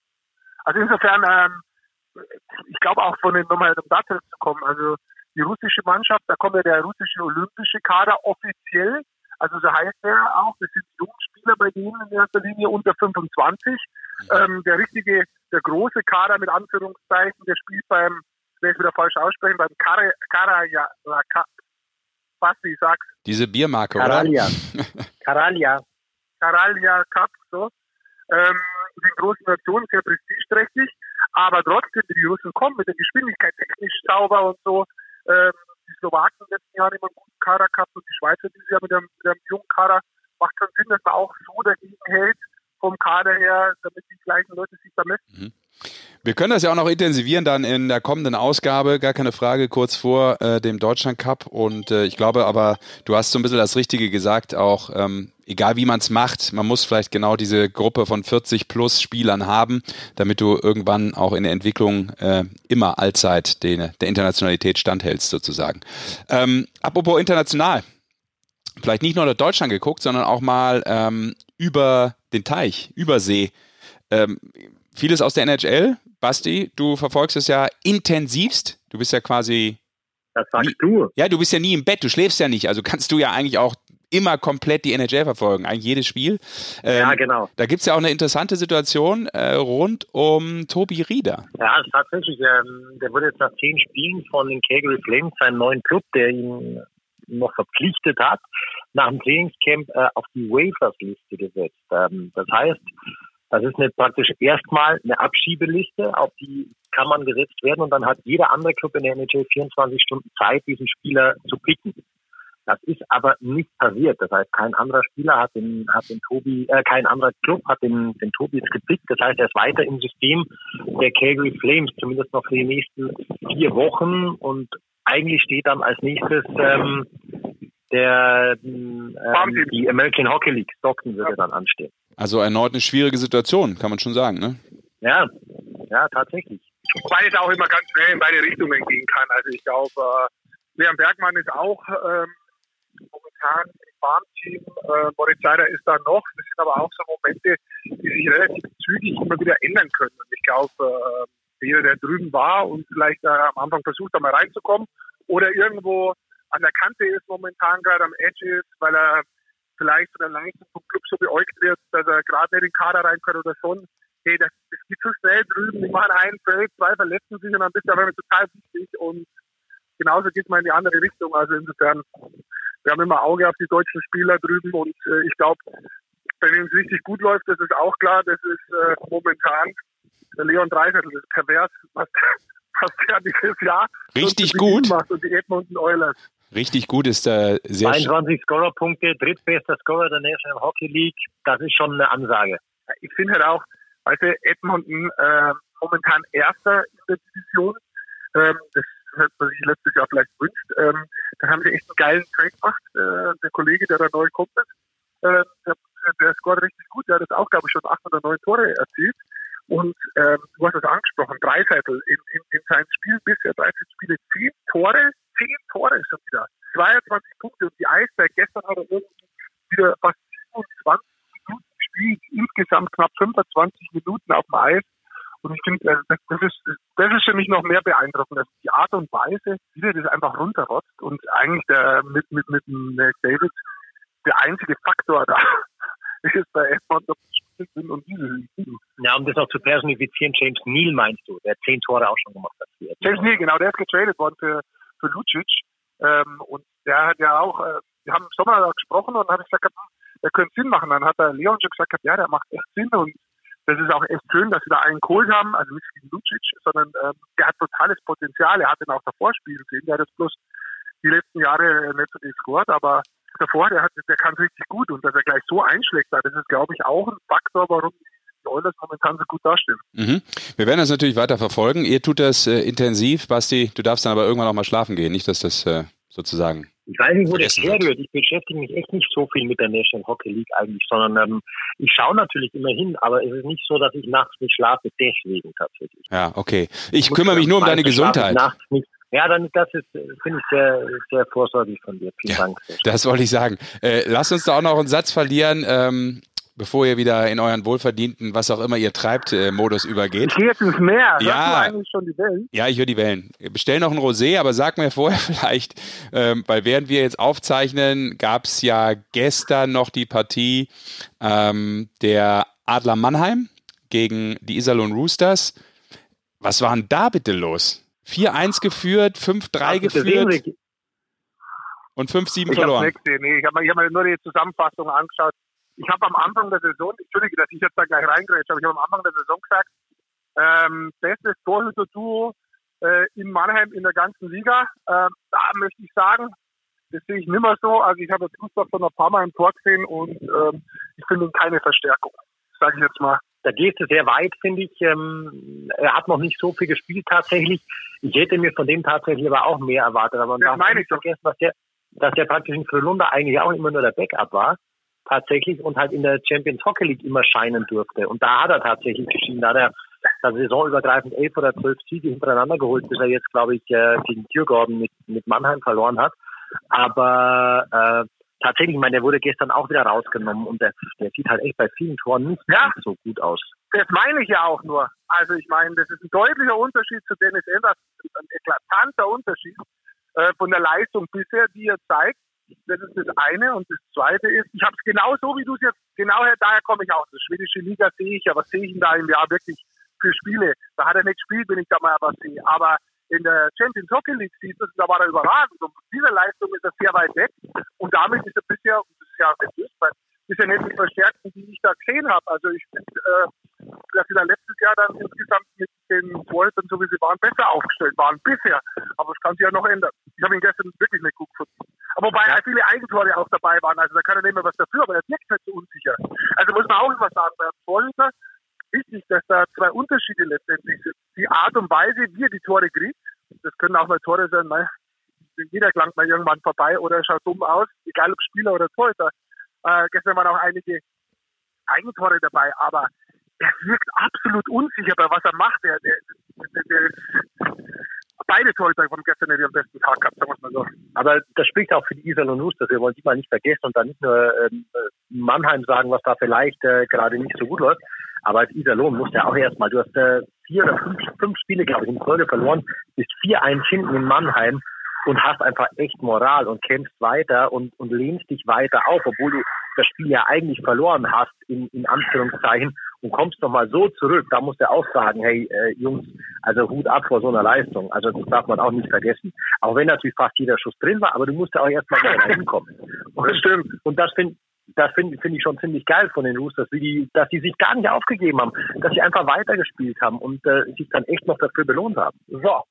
Also insofern, ähm, ich glaube auch von den, nochmal um da zurückzukommen, also die russische Mannschaft, da kommt ja der russische olympische Kader offiziell, also so heißt er auch, das sind Jugendspieler bei denen in erster Linie unter 25. Mhm. Ähm, der richtige, der große Kader mit Anführungszeichen, der spielt beim will ich wieder falsch aussprechen, beim Kara, Karaja, Basti, sag's. Diese Biermarke, Karalia. oder? Karalia. <laughs> Karalia Cup, so. Ähm, sind große Nationen, sehr prestigeträchtig, aber trotzdem, die Russen kommen, mit der Geschwindigkeit technisch sauber und so, ähm, die Slowaken im letzten Jahr immer einen guten Kader gehabt und die Schweizer dieses Jahr mit einem, mit einem jungen Kader, macht schon Sinn, dass man auch so dagegen hält, vom Kader her, damit die gleichen Leute sich da messen. Mhm. Wir können das ja auch noch intensivieren dann in der kommenden Ausgabe, gar keine Frage, kurz vor äh, dem Deutschland Cup. Und äh, ich glaube aber, du hast so ein bisschen das Richtige gesagt, auch ähm, egal wie man es macht, man muss vielleicht genau diese Gruppe von 40 plus Spielern haben, damit du irgendwann auch in der Entwicklung äh, immer allzeit den, der Internationalität standhältst sozusagen. Ähm, apropos international, vielleicht nicht nur nach Deutschland geguckt, sondern auch mal ähm, über den Teich, über See. Ähm, vieles aus der NHL. Basti, du verfolgst es ja intensivst. Du bist ja quasi Das sagst nie, du. Ja, du bist ja nie im Bett, du schläfst ja nicht. Also kannst du ja eigentlich auch immer komplett die NHL verfolgen, eigentlich jedes Spiel. Ähm, ja, genau. Da gibt es ja auch eine interessante Situation äh, rund um Tobi Rieder. Ja, tatsächlich. Ähm, der wurde jetzt nach zehn Spielen von den Calgary Flames, seinen neuen Club, der ihn noch verpflichtet hat, nach dem Trainingscamp äh, auf die Waivers-Liste gesetzt. Ähm, das heißt, das ist eine, praktisch erstmal eine Abschiebeliste, auf die kann man gesetzt werden und dann hat jeder andere Club in der NHL 24 Stunden Zeit, diesen Spieler zu picken. Das ist aber nicht passiert. Das heißt, kein anderer Spieler hat den, hat den Tobi, äh, kein anderer Club hat den, den Tobi jetzt gepickt. Das heißt, er ist weiter im System der Calgary Flames, zumindest noch für die nächsten vier Wochen. Und eigentlich steht dann als nächstes ähm, der ähm, die American Hockey League Stockton würde dann anstehen. Also erneut eine schwierige Situation, kann man schon sagen, ne? Ja, ja, tatsächlich. Wobei es auch immer ganz schnell in beide Richtungen gehen kann. Also ich glaube, äh, Leon Bergmann ist auch ähm, momentan im Farmteam. Äh, Moritz Seider ist da noch. Das sind aber auch so Momente, die sich relativ zügig immer wieder ändern können. Und ich glaube, äh, jeder, der drüben war und vielleicht äh, am Anfang versucht, da mal reinzukommen oder irgendwo an der Kante ist momentan gerade am Edge ist, weil er vielleicht von der Leistung vom Club so beäugt wird, dass er gerade nicht in den Kader rein kann oder schon. Hey, das, das geht zu schnell drüben. Die machen einen Feld, zwei verletzen sich und dann bist du aber total wichtig und genauso geht man in die andere Richtung. Also insofern, wir haben immer Auge auf die deutschen Spieler drüben und äh, ich glaube, bei denen es richtig gut läuft, das ist auch klar, das ist äh, momentan der Leon Dreiseitel, das ist pervers, was, was der dieses Jahr richtig gut macht und die Edmonton Oilers. Richtig gut ist äh, sehr 22 Scorerpunkte, drittbester Scorer der National Hockey League, das ist schon eine Ansage. Ich finde halt auch, also Edmonton äh, momentan Erster in der Division, ähm, das hätte man sich letztes Jahr vielleicht wünscht. Ähm, dann haben sie echt einen geilen Trade gemacht. Äh, der Kollege, der da neu kommt, äh, der, der scoret richtig gut. Der hat jetzt auch, glaube ich, schon acht oder neun Tore erzielt. Und ähm, du hast es angesprochen, Dreiseitel in, in, in seinen Spielen bisher, 13 Spiele, 10 Tore, 10 Tore schon wieder. 22 Punkte und die Eisberg, gestern hat er irgendwie wieder fast 27 Minuten gespielt, insgesamt knapp 25 Minuten auf dem Eis. Und ich finde, äh, das, das, ist, das ist für mich noch mehr beeindruckend, dass die Art und Weise, wie er das einfach runterrotzt und eigentlich der, mit, mit, mit dem David der einzige Faktor da <laughs> ist bei Edmonton sind und diese Ja, um das noch zu personifizieren, James Neal meinst du, der zehn Tore auch schon gemacht hat. James Neal, genau, der ist getradet worden für, für Lucic. Ähm, und der hat ja auch, äh, wir haben im Sommer gesprochen und habe ich gesagt, der könnte Sinn machen. Dann hat der Leon schon gesagt, ja, der macht echt Sinn und das ist auch echt schön, dass sie da einen geholt haben, also nicht wie Lucic, sondern ähm, der hat totales Potenzial. Er hat ihn auch davor spielen sehen. Der hat das bloß die letzten Jahre nicht so gescored, aber davor, der, hat, der kann richtig gut und dass er gleich so einschlägt, das ist, glaube ich, auch ein Faktor, warum die Oilers momentan so gut dastehen. Mhm. Wir werden das natürlich weiter verfolgen. Ihr tut das äh, intensiv. Basti, du darfst dann aber irgendwann auch mal schlafen gehen, nicht, dass das äh, sozusagen. Ich weiß nicht, wo das herrührt. Ich beschäftige mich echt nicht so viel mit der National Hockey League eigentlich, sondern ähm, ich schaue natürlich immer hin, aber es ist nicht so, dass ich nachts nicht schlafe, deswegen tatsächlich. Ja, okay. Ich, kümmere mich nur um deine Gesundheit. Nachts nicht ja, dann das ist, finde ich sehr, sehr vorsorglich von dir. Vielen ja, Dank. Das wollte ich sagen. Äh, lasst uns da auch noch einen Satz verlieren. Ähm, bevor ihr wieder in euren wohlverdienten, was auch immer ihr treibt, äh, Modus übergeht. Ich gehe jetzt ins Meer. Ja, eigentlich schon die Wellen? Ja, ich höre die Wellen. Bestell noch ein Rosé, aber sag mir vorher <laughs> vielleicht, ähm, weil während wir jetzt aufzeichnen, gab es ja gestern noch die Partie ähm, der Adler Mannheim gegen die Iserlohn Roosters. Was war denn da bitte los? 4-1 geführt, 5-3 geführt und 5-7 verloren. Nee, ich habe hab mir nur die Zusammenfassung angeschaut. Ich habe am Anfang der Saison, Entschuldige, dass ich jetzt da gleich reingrätsche, aber ich habe am Anfang der Saison gesagt, ähm, bestes Torhüter-Duo äh, in Mannheim in der ganzen Liga. Ähm, da möchte ich sagen, das sehe ich nicht mehr so. Also ich habe jetzt Gustav schon ein paar Mal im Tor gesehen und ähm, ich finde keine Verstärkung, sage ich jetzt mal. Da geht es sehr weit, finde ich. Ähm, er hat noch nicht so viel gespielt tatsächlich. Ich hätte mir von dem tatsächlich aber auch mehr erwartet. Aber man das darf nicht vergessen, dass der, dass der praktisch in Frölunda eigentlich auch immer nur der Backup war. Tatsächlich und halt in der Champions Hockey League immer scheinen durfte. Und da hat er tatsächlich geschieden. Da hat er der saisonübergreifend elf oder zwölf Siege hintereinander geholt, bis er jetzt, glaube ich, äh, gegen Tiergordon mit, mit Mannheim verloren hat. Aber äh, tatsächlich, ich meine, der wurde gestern auch wieder rausgenommen und der, der sieht halt echt bei vielen Toren nicht ja. so gut aus. Das meine ich ja auch nur. Also ich meine, das ist ein deutlicher Unterschied zu Dennis Anderson, ein eklatanter Unterschied. äh, von der Leistung bisher, die er zeigt. Das ist das eine. Und das zweite ist, ich habe es genau so, wie du es jetzt, genau daher komme ich aus. Die schwedische Liga sehe ich ja, was sehe ich denn da im Jahr wirklich für Spiele? Da hat er nicht gespielt, wenn ich da mal was sehe. Aber in der Champions Hockey League siehst du, da war er überragend. Und diese Leistung ist er sehr weit weg. Und damit ist er bisher, das ist ja bisher nicht die Verstärkten, die ich da gesehen habe. Also ich finde, äh, dass sie da letztes Jahr dann insgesamt mit den Wolfen, so wie sie waren, besser aufgestellt waren bisher. Aber es kann sich ja noch ändern. Ich habe ihn gestern wirklich nicht gut gefunden. Aber wobei ja. viele Eigentore auch dabei waren, also da kann er nicht mehr was dafür, aber er wirkt halt so unsicher. Also muss man auch immer sagen, bei Torhüter wichtig, dass da zwei Unterschiede letztendlich sind. Die Art und Weise, wie er die Tore kriegt, das können auch mal Tore sein, weil jeder klangt mal irgendwann vorbei oder schaut dumm aus, egal ob Spieler oder Torhüter. Äh, gestern waren auch einige Eigentore dabei, aber er wirkt absolut unsicher bei was er macht. Der, der, der, der beide Torhüter von gestern nicht am besten Tag gehabt, sagen wir mal so. Aber das spricht auch für die Iserlohn Roosters. Wir wollen die mal nicht vergessen und dann nicht nur ähm, Mannheim sagen, was da vielleicht äh, gerade nicht so gut läuft. Aber als Iserlohn musst du ja auch erstmal, du hast äh, vier oder fünf, fünf Spiele, glaube ich, in Folge verloren, bist 4-1 hinten in Mannheim und hast einfach echt Moral und kämpfst weiter und, und lehnst dich weiter auf, obwohl du das Spiel ja eigentlich verloren hast, in, in Anführungszeichen, und kommst nochmal so zurück, da musst du auch sagen, hey äh, Jungs, also Hut ab vor so einer Leistung. Also das darf man auch nicht vergessen. Auch wenn natürlich fast jeder Schuss drin war, aber du musst ja auch erstmal wieder <laughs> hinkommen. Und das stimmt. Und das finde das finde find ich schon ziemlich geil von den Roosters, wie die, dass sie sich gar nicht aufgegeben haben, dass sie einfach weitergespielt haben und äh, sich dann echt noch dafür belohnt haben. So,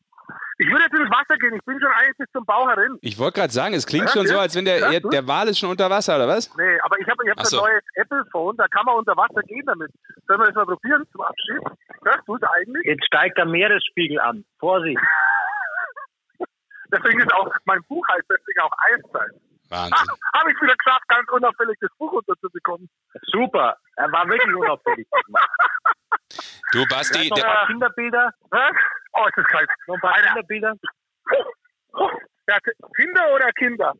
ich würde jetzt ins Wasser gehen. Ich bin schon eigentlich bis zum Bauch herin. Ich wollte gerade sagen, es klingt ja, schon ja. so, als wenn der, ja, der Wal ist schon unter Wasser, oder was? Nee, aber ich habe ich hab so. ein neues Apple-Phone, da kann man unter Wasser gehen damit. Sollen wir das mal probieren zum Abschied? Hörst du es eigentlich? Jetzt steigt der Meeresspiegel an. Vorsicht. <laughs> deswegen ist auch, mein Buch heißt deswegen auch Eiszeit. Wahnsinn. <laughs> Habe ich wieder geschafft, ganz unauffällig das Buch unterzubekommen. Super. Er war wirklich unauffällig. <laughs> du, Basti. Noch ein paar Kinderbilder. Oh, ist das kalt. Noch ein paar Eine. Kinderbilder. Ja, Kinder oder Kinder?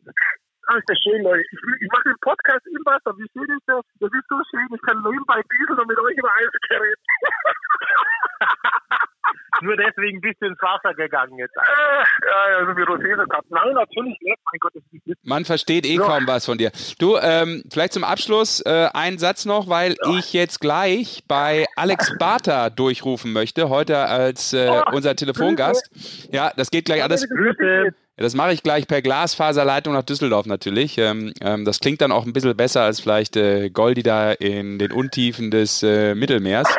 Ah, ist das schön, Leute. Ich, ich mache den Podcast im Wasser. Wie schön ist das? Das ist so schön. Ich kann nebenbei dieseln und mit euch über Eis reden. <laughs> Nur deswegen bist du ins Wasser gegangen jetzt. Äh, also wie Rosese gehabt. Nein, natürlich nicht. Mein Gott, ist nicht. Man versteht eh so. kaum was von dir. Du, ähm, vielleicht zum Abschluss äh, einen Satz noch, weil ja. ich jetzt gleich bei Alex Barter durchrufen möchte, heute als äh, oh, unser Telefongast. Ja, das geht gleich alles. Grüße. Das mache ich gleich per Glasfaserleitung nach Düsseldorf natürlich. Ähm, ähm, das klingt dann auch ein bisschen besser als vielleicht äh, Goldi da in den Untiefen des äh, Mittelmeers.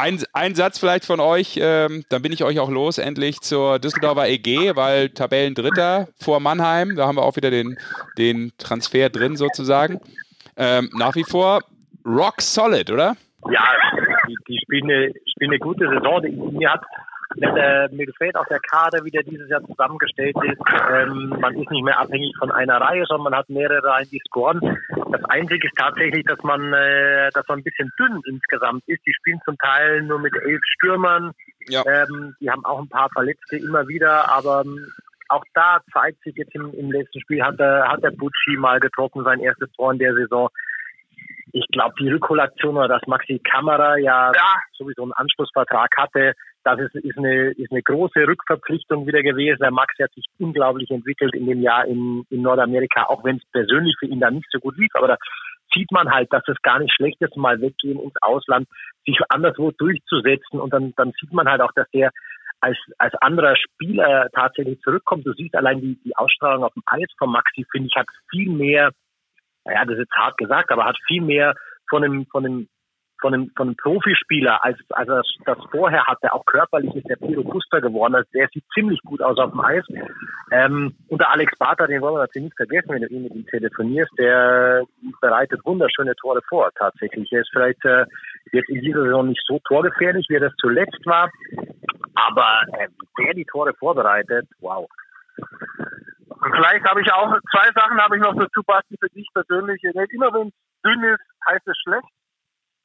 Ein, ein Satz vielleicht von euch, ähm, dann bin ich euch auch los, endlich zur Düsseldorfer EG, weil Tabellendritter vor Mannheim, da haben wir auch wieder den, den Transfer drin sozusagen. Ähm, nach wie vor rock solid, oder? Ja, die, die spielen, eine, spielen eine gute Saison. Mir hat äh, mir gefällt auch der Kader, wie der dieses Jahr zusammengestellt ist. Ähm, man ist nicht mehr abhängig von einer Reihe, sondern man hat mehrere Reihen, die scoren. Das Einzige ist tatsächlich, dass man, äh, dass man ein bisschen dünn insgesamt ist. Die spielen zum Teil nur mit elf Stürmern. Ja. Ähm, die haben auch ein paar Verletzte immer wieder, aber ähm, auch da zeigt sich jetzt im, im letzten Spiel, hat der, hat der Bucci mal getroffen, sein erstes Tor in der Saison ich glaube, die Rückholaktion oder dass Maxi Kamera ja, ja, sowieso einen Anschlussvertrag hatte, das ist, ist, eine, ist eine große Rückverpflichtung wieder gewesen. Der Max hat sich unglaublich entwickelt in dem Jahr in, in Nordamerika, auch wenn es persönlich für ihn da nicht so gut lief. Aber da sieht man halt, dass es gar nicht schlecht ist, mal weggehen ins Ausland, sich anderswo durchzusetzen. Und dann, dann sieht man halt auch, dass der als, als anderer Spieler tatsächlich zurückkommt. Du siehst allein die, die Ausstrahlung auf dem Eis von Maxi, finde ich, hat viel mehr, naja, das ist jetzt hart gesagt, aber hat viel mehr von dem, von dem von einem, von einem Profispieler, als, als er das vorher hatte, auch körperlich ist der Piro Buster geworden. Also der sieht ziemlich gut aus auf dem Eis. Ähm, und der Alex Barter, den wollen wir natürlich nicht vergessen, wenn du ihn mit ihm telefonierst, der bereitet wunderschöne Tore vor, tatsächlich. Er ist vielleicht äh, jetzt in dieser Saison nicht so torgefährlich, wie er das zuletzt war, aber äh, der die Tore vorbereitet, wow. Und vielleicht habe ich auch zwei Sachen habe ich noch dazu, Basti, für dich persönlich. Immer wenn es dünn ist, heißt es schlecht.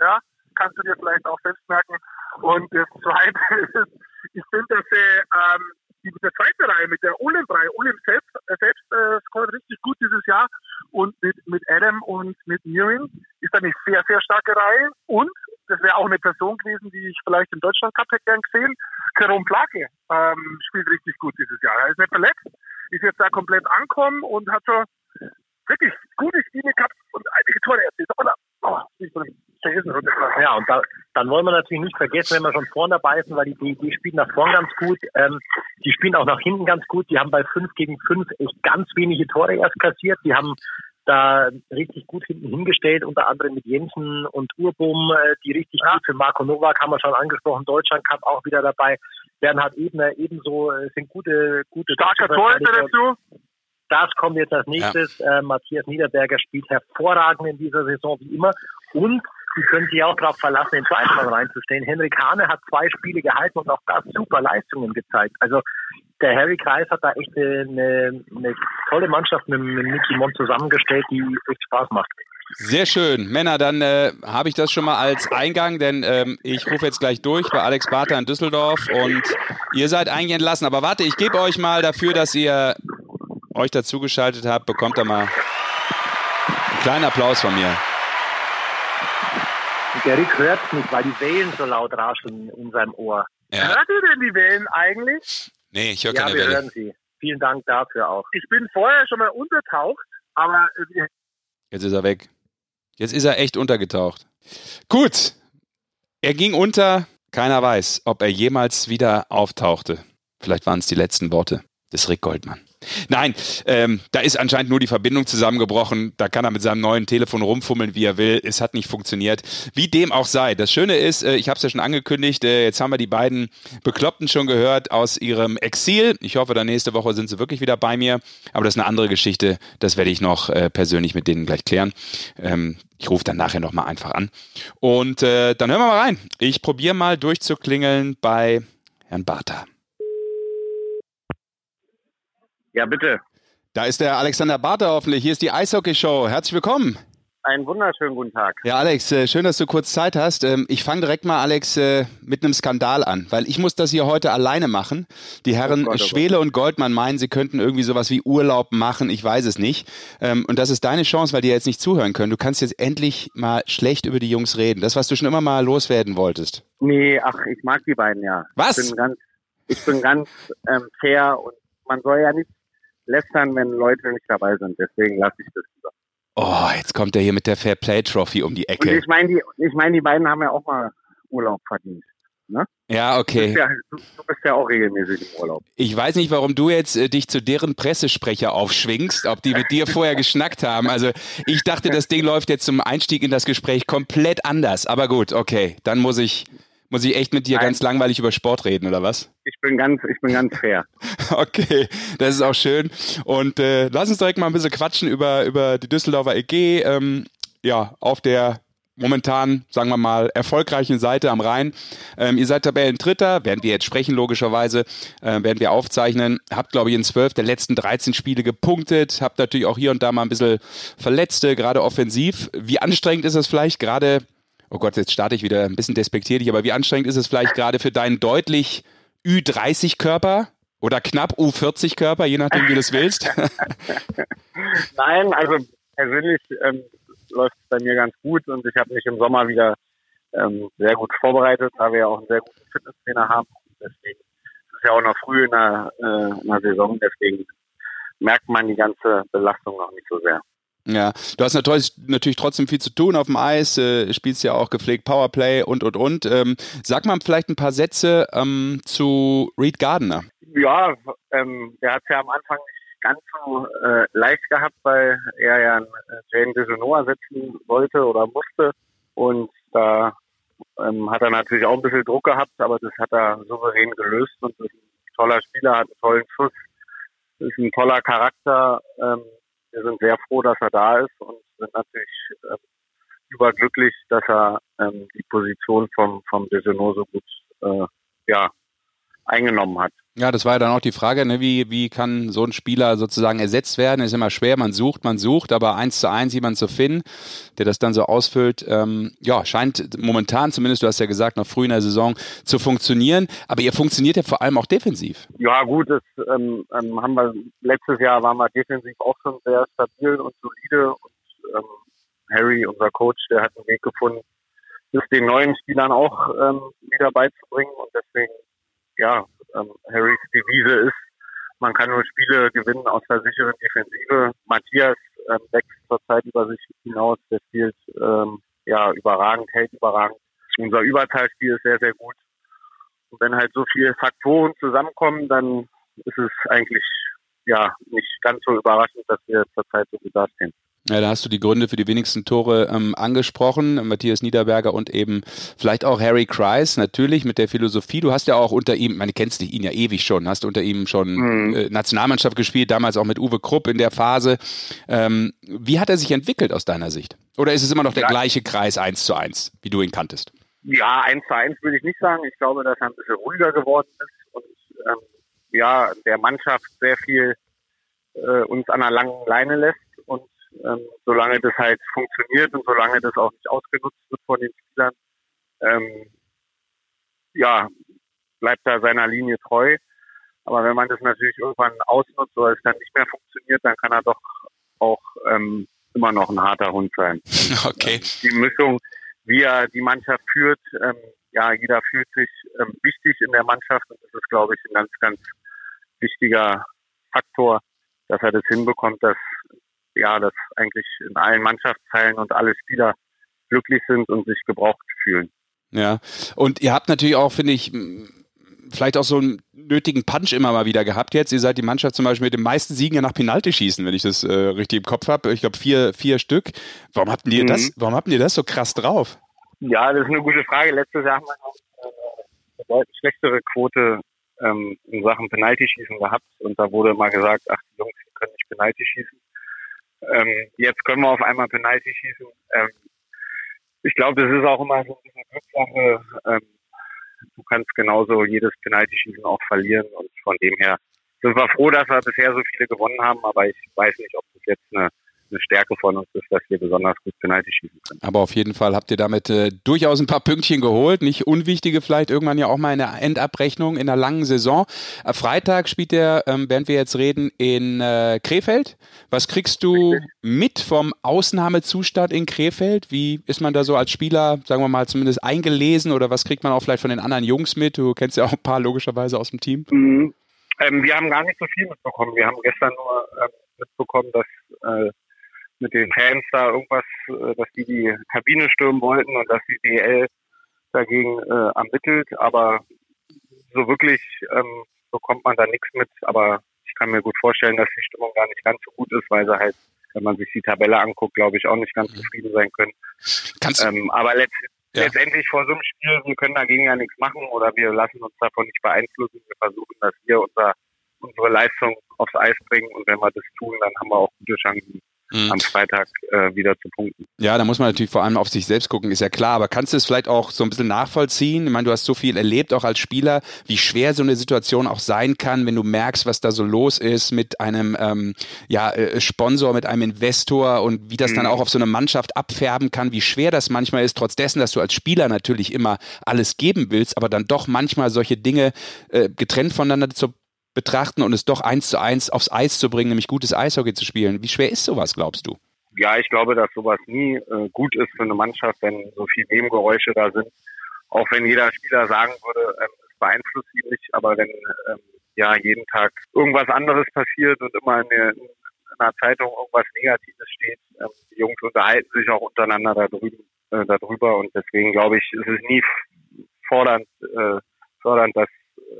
Ja, kannst du dir vielleicht auch selbst merken. Und das Zweite <laughs> ist, ich finde, dass er, ähm, die, zweite Reihe mit der Ulim-Reihe, Ulim selbst, äh, selbst äh, scoret richtig gut dieses Jahr und mit, mit Adam und mit Mirin ist eine sehr, sehr starke Reihe und das wäre auch eine Person gewesen, die ich vielleicht im Deutschland Cup hätte gern gesehen. Jerome Plake ähm, spielt richtig gut dieses Jahr. Er ist nicht verletzt, ist jetzt da komplett angekommen und hat schon wirklich gute Spiele gehabt und einige Tore erzielt. Oh, ja, und da, dann wollen wir natürlich nicht vergessen, wenn wir schon vorne dabei sind, weil die, die, die spielen nach vorn ganz gut, ähm, die spielen auch nach hinten ganz gut. Die haben bei 5 gegen 5 echt ganz wenige Tore erst kassiert. Die haben da richtig gut hinten hingestellt, unter anderem mit Jensen und Urbum, äh, die richtig ja. gut für Marco Novak haben wir schon angesprochen, Deutschland Cup auch wieder dabei. Bernhard Ebner ebenso äh, sind gute, gute Starker Torhüter dazu. Das kommt jetzt als nächstes. Ja. Äh, Matthias Niederberger spielt hervorragend in dieser Saison wie immer. Und Sie können sich auch darauf verlassen, den Zweitmann reinzustellen. Henrik Hane hat zwei Spiele gehalten und auch da super Leistungen gezeigt. Also der Harry Kreis hat da echt eine, eine tolle Mannschaft mit, mit Niki Mond zusammengestellt, die echt Spaß macht. Sehr schön. Männer, dann äh, habe ich das schon mal als Eingang, denn ähm, ich rufe jetzt gleich durch bei Alex Barter in Düsseldorf und ihr seid eigentlich entlassen. Aber warte, ich gebe euch mal dafür, dass ihr euch dazugeschaltet habt, bekommt ihr mal einen kleinen Applaus von mir. Der Rick hört nicht, weil die Wellen so laut rascheln in seinem Ohr. Ja. Hört ihr denn die Wellen eigentlich? Nee, ich höre keine ja, wir hören sie. Vielen Dank dafür auch. Ich bin vorher schon mal untertaucht, aber... Äh, Jetzt ist er weg. Jetzt ist er echt untergetaucht. Gut. Er ging unter. Keiner weiß, ob er jemals wieder auftauchte. Vielleicht waren es die letzten Worte des Rick Goldmann. Nein, ähm, da ist anscheinend nur die Verbindung zusammengebrochen. Da kann er mit seinem neuen Telefon rumfummeln, wie er will. Es hat nicht funktioniert. Wie dem auch sei. Das Schöne ist, äh, ich habe es ja schon angekündigt, äh, jetzt haben wir die beiden Bekloppten schon gehört aus ihrem Exil. Ich hoffe, dann nächste Woche sind sie wirklich wieder bei mir. Aber das ist eine andere Geschichte. Das werde ich noch äh, persönlich mit denen gleich klären. Ähm, ich rufe dann nachher nochmal einfach an. Und äh, dann hören wir mal rein. Ich probiere mal durchzuklingeln bei Herrn Bartha. Ja, bitte. Da ist der Alexander Barter hoffentlich. Hier ist die Eishockey-Show. Herzlich willkommen. Einen wunderschönen guten Tag. Ja, Alex, äh, schön, dass du kurz Zeit hast. Ähm, ich fange direkt mal, Alex, äh, mit einem Skandal an, weil ich muss das hier heute alleine machen. Die Herren oh Gott, oh Schwele und Goldmann meinen, sie könnten irgendwie sowas wie Urlaub machen. Ich weiß es nicht. Ähm, und das ist deine Chance, weil die jetzt nicht zuhören können. Du kannst jetzt endlich mal schlecht über die Jungs reden. Das, was du schon immer mal loswerden wolltest. Nee, ach, ich mag die beiden ja. Was? Ich bin ganz, ich bin ganz ähm, fair und man soll ja nicht lästern, wenn Leute nicht dabei sind. Deswegen lasse ich das lieber. Oh, jetzt kommt er hier mit der Fair Play Trophy um die Ecke. Und ich meine, die, ich meine, die beiden haben ja auch mal Urlaub verdient. Ne? Ja, okay. Du bist ja, du, du bist ja, auch regelmäßig im Urlaub. Ich weiß nicht, warum du jetzt äh, dich zu deren Pressesprecher aufschwingst, ob die mit dir vorher geschnackt haben. Also ich dachte, das Ding läuft jetzt zum Einstieg in das Gespräch komplett anders. Aber gut, okay, dann muss ich muss ich echt mit dir Nein. ganz langweilig über Sport reden, oder was? Ich bin ganz, ich bin ganz fair. <laughs> okay, das ist auch schön. Und äh, lass uns direkt mal ein bisschen quatschen über, über die Düsseldorfer EG. Ähm, ja, auf der momentan, sagen wir mal, erfolgreichen Seite am Rhein. Ähm, ihr seid Tabellendritter, werden wir jetzt sprechen, logischerweise, äh, werden wir aufzeichnen. Habt, glaube ich, in zwölf der letzten 13 Spiele gepunktet, habt natürlich auch hier und da mal ein bisschen Verletzte, gerade offensiv. Wie anstrengend ist es vielleicht, gerade oh Gott, jetzt starte ich wieder ein bisschen despektierlich, aber wie anstrengend ist es vielleicht gerade für deinen deutlich Ü30-Körper oder knapp U40-Körper, je nachdem, wie du es willst? <laughs> Nein, also persönlich ähm, läuft es bei mir ganz gut und ich habe mich im Sommer wieder ähm, sehr gut vorbereitet, da wir ja auch einen sehr guten Fitnesstrainer haben. Deswegen ist es ja auch noch früh in der, äh, in der Saison, deswegen merkt man die ganze Belastung noch nicht so sehr. Ja, du hast natürlich, natürlich trotzdem viel zu tun auf dem Eis, äh, spielst ja auch gepflegt Powerplay und und und. Ähm, sag mal vielleicht ein paar Sätze ähm, zu Reed Gardner. Ja, ähm, der hat es ja am Anfang nicht ganz so äh, leicht gehabt, weil er ja einen äh, Jane Dejonoa setzen wollte oder musste. Und da ähm, hat er natürlich auch ein bisschen Druck gehabt, aber das hat er souverän gelöst und ist ein toller Spieler, hat einen tollen Schuss, ist ein toller Charakter. Wir sind sehr froh, dass er da ist und sind natürlich ähm, überglücklich, dass er ähm, die Position vom, vom Desenot so gut äh, ja, eingenommen hat. Ja, das war ja dann auch die Frage, ne, wie, wie kann so ein Spieler sozusagen ersetzt werden? Ist immer schwer, man sucht, man sucht, aber eins zu eins jemanden zu finden, der das dann so ausfüllt, ähm, ja, scheint momentan zumindest, du hast ja gesagt, noch früh in der Saison zu funktionieren, aber ihr funktioniert ja vor allem auch defensiv. Ja, gut, das ähm, ähm, haben wir, letztes Jahr waren wir defensiv auch schon sehr stabil und solide und ähm, Harry, unser Coach, der hat einen Weg gefunden, das den neuen Spielern auch ähm, wieder beizubringen. Und deswegen, ja, ähm, Harrys Devise ist, man kann nur Spiele gewinnen aus der sicheren Defensive. Matthias ähm, wächst zurzeit über sich hinaus, der spielt ähm, ja überragend, hält überragend. Unser Überzahlspiel ist sehr, sehr gut. Und wenn halt so viele Faktoren zusammenkommen, dann ist es eigentlich ja nicht ganz so überraschend, dass wir zurzeit so gut dastehen. Ja, da hast du die Gründe für die wenigsten Tore ähm, angesprochen. Matthias Niederberger und eben vielleicht auch Harry Kreis, natürlich mit der Philosophie. Du hast ja auch unter ihm, man kennst ihn ja ewig schon, hast unter ihm schon mhm. äh, Nationalmannschaft gespielt, damals auch mit Uwe Krupp in der Phase. Ähm, wie hat er sich entwickelt aus deiner Sicht? Oder ist es immer noch der ja. gleiche Kreis eins zu eins, wie du ihn kanntest? Ja, eins zu eins würde ich nicht sagen. Ich glaube, dass er ein bisschen ruhiger geworden ist und ähm, ja, der Mannschaft sehr viel äh, uns an einer langen Leine lässt ähm, solange das halt funktioniert und solange das auch nicht ausgenutzt wird von den Spielern, ähm, ja, bleibt er seiner Linie treu. Aber wenn man das natürlich irgendwann ausnutzt oder es dann nicht mehr funktioniert, dann kann er doch auch ähm, immer noch ein harter Hund sein. <laughs> Okay. Die Mischung, wie er die Mannschaft führt, ähm, ja, jeder fühlt sich ähm, wichtig in der Mannschaft und das ist, glaube ich, ein ganz, ganz wichtiger Faktor, dass er das hinbekommt, dass ja, dass eigentlich in allen Mannschaftsteilen und alle Spieler glücklich sind und sich gebraucht fühlen. Ja, und ihr habt natürlich auch, finde ich, vielleicht auch so einen nötigen Punch immer mal wieder gehabt jetzt. Ihr seid die Mannschaft zum Beispiel mit den meisten Siegen ja nach Penalty schießen, wenn ich das äh, richtig im Kopf habe. Ich glaube vier, vier Stück. Warum habt ihr mhm. das, warum habt ihr das so krass drauf? Ja, das ist eine gute Frage. Letztes Jahr haben wir noch eine deutlich schlechtere Quote ähm, in Sachen Penalty-Schießen gehabt und da wurde mal gesagt, ach, die Jungs können nicht Penalty schießen. Ähm, jetzt können wir auf einmal Penalty schießen. Ähm, ich glaube, das ist auch immer so ein bisschen Glückssache. Ähm, du kannst genauso jedes Penalty-Schießen auch verlieren und von dem her sind wir froh, dass wir bisher so viele gewonnen haben, aber ich weiß nicht, ob das jetzt eine eine Stärke von uns ist, dass wir besonders gut Penalty schießen können. Aber auf jeden Fall habt ihr damit äh, durchaus ein paar Pünktchen geholt, nicht unwichtige vielleicht irgendwann ja auch mal in der Endabrechnung in der langen Saison. Äh, Freitag spielt der, ähm, während wir jetzt reden, in äh, Krefeld. Was kriegst du mit vom Ausnahmezustand in Krefeld? Wie ist man da so als Spieler, sagen wir mal, zumindest eingelesen oder was kriegt man auch vielleicht von den anderen Jungs mit? Du kennst ja auch ein paar logischerweise aus dem Team. Mhm. Ähm, wir haben gar nicht so viel mitbekommen. Wir haben gestern nur ähm, mitbekommen, dass äh, mit den Fans da irgendwas, äh, dass die die Kabine stürmen wollten und dass die DL dagegen äh, ermittelt. Aber so wirklich ähm, bekommt man da nichts mit. Aber ich kann mir gut vorstellen, dass die Stimmung gar nicht ganz so gut ist, weil sie halt, wenn man sich die Tabelle anguckt, glaube ich, auch nicht ganz zufrieden sein können. Kannst ähm, aber letzt, ja. letztendlich vor so einem Spiel, wir können dagegen ja nichts machen oder wir lassen uns davon nicht beeinflussen. Wir versuchen, dass wir unser, unsere Leistung aufs Eis bringen und wenn wir das tun, dann haben wir auch gute Chancen, mhm. am Freitag äh, wieder zu punkten. Ja, da muss man natürlich vor allem auf sich selbst gucken, ist ja klar. Aber kannst du es vielleicht auch so ein bisschen nachvollziehen? Ich meine, du hast so viel erlebt, auch als Spieler, wie schwer so eine Situation auch sein kann, wenn du merkst, was da so los ist mit einem ähm, ja, äh, Sponsor, mit einem Investor und wie das mhm. dann auch auf so eine Mannschaft abfärben kann, wie schwer das manchmal ist, trotz dessen, dass du als Spieler natürlich immer alles geben willst, aber dann doch manchmal solche Dinge äh, getrennt voneinander zu betrachten und es doch eins zu eins aufs Eis zu bringen, nämlich gutes Eishockey zu spielen. Wie schwer ist sowas, glaubst du? Ja, ich glaube, dass sowas nie äh, gut ist für eine Mannschaft, wenn so viele Nebengeräusche da sind. Auch wenn jeder Spieler sagen würde, ähm, es beeinflusst ihn nicht, aber wenn ähm, ja jeden Tag irgendwas anderes passiert und immer in, der, in einer Zeitung irgendwas Negatives steht, ähm, die Jungs unterhalten sich auch untereinander darüber, äh, darüber und deswegen glaube ich, ist es nie fordernd, äh, fördernd, dass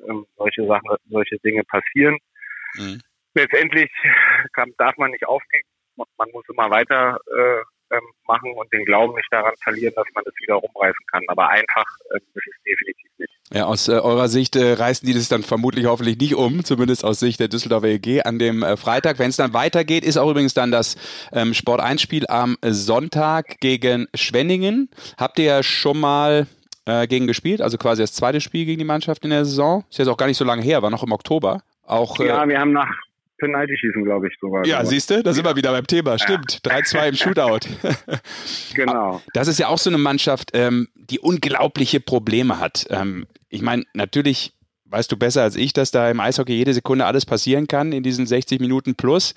ähm, solche Sachen, solche Dinge passieren. Mhm. Letztendlich kann, darf man nicht aufgeben. Man muss immer weiter äh, ähm, machen und den Glauben nicht daran verlieren, dass man das wieder rumreißen kann. Aber einfach äh, ist es definitiv nicht. Ja, aus äh, eurer Sicht äh, reißen die das dann vermutlich hoffentlich nicht um, zumindest aus Sicht der Düsseldorfer EG an dem äh, Freitag. Wenn es dann weitergeht, ist auch übrigens dann das ähm, Sport 1 Spiel am Sonntag gegen Schwenningen. Habt ihr ja schon mal äh, gegen gespielt, also quasi das zweite Spiel gegen die Mannschaft in der Saison. Ist jetzt auch gar nicht so lange her, war noch im Oktober. Auch, äh, ja, wir haben nach Penalty-Schießen, glaube ich, sogar. Ja, siehst du, da sind wir wieder beim Thema. Stimmt, ja. 3-2 im Shootout. <laughs> genau. Das ist ja auch so eine Mannschaft, ähm, die unglaubliche Probleme hat. Ähm, ich meine, natürlich weißt du besser als ich, dass da im Eishockey jede Sekunde alles passieren kann in diesen 60 Minuten plus.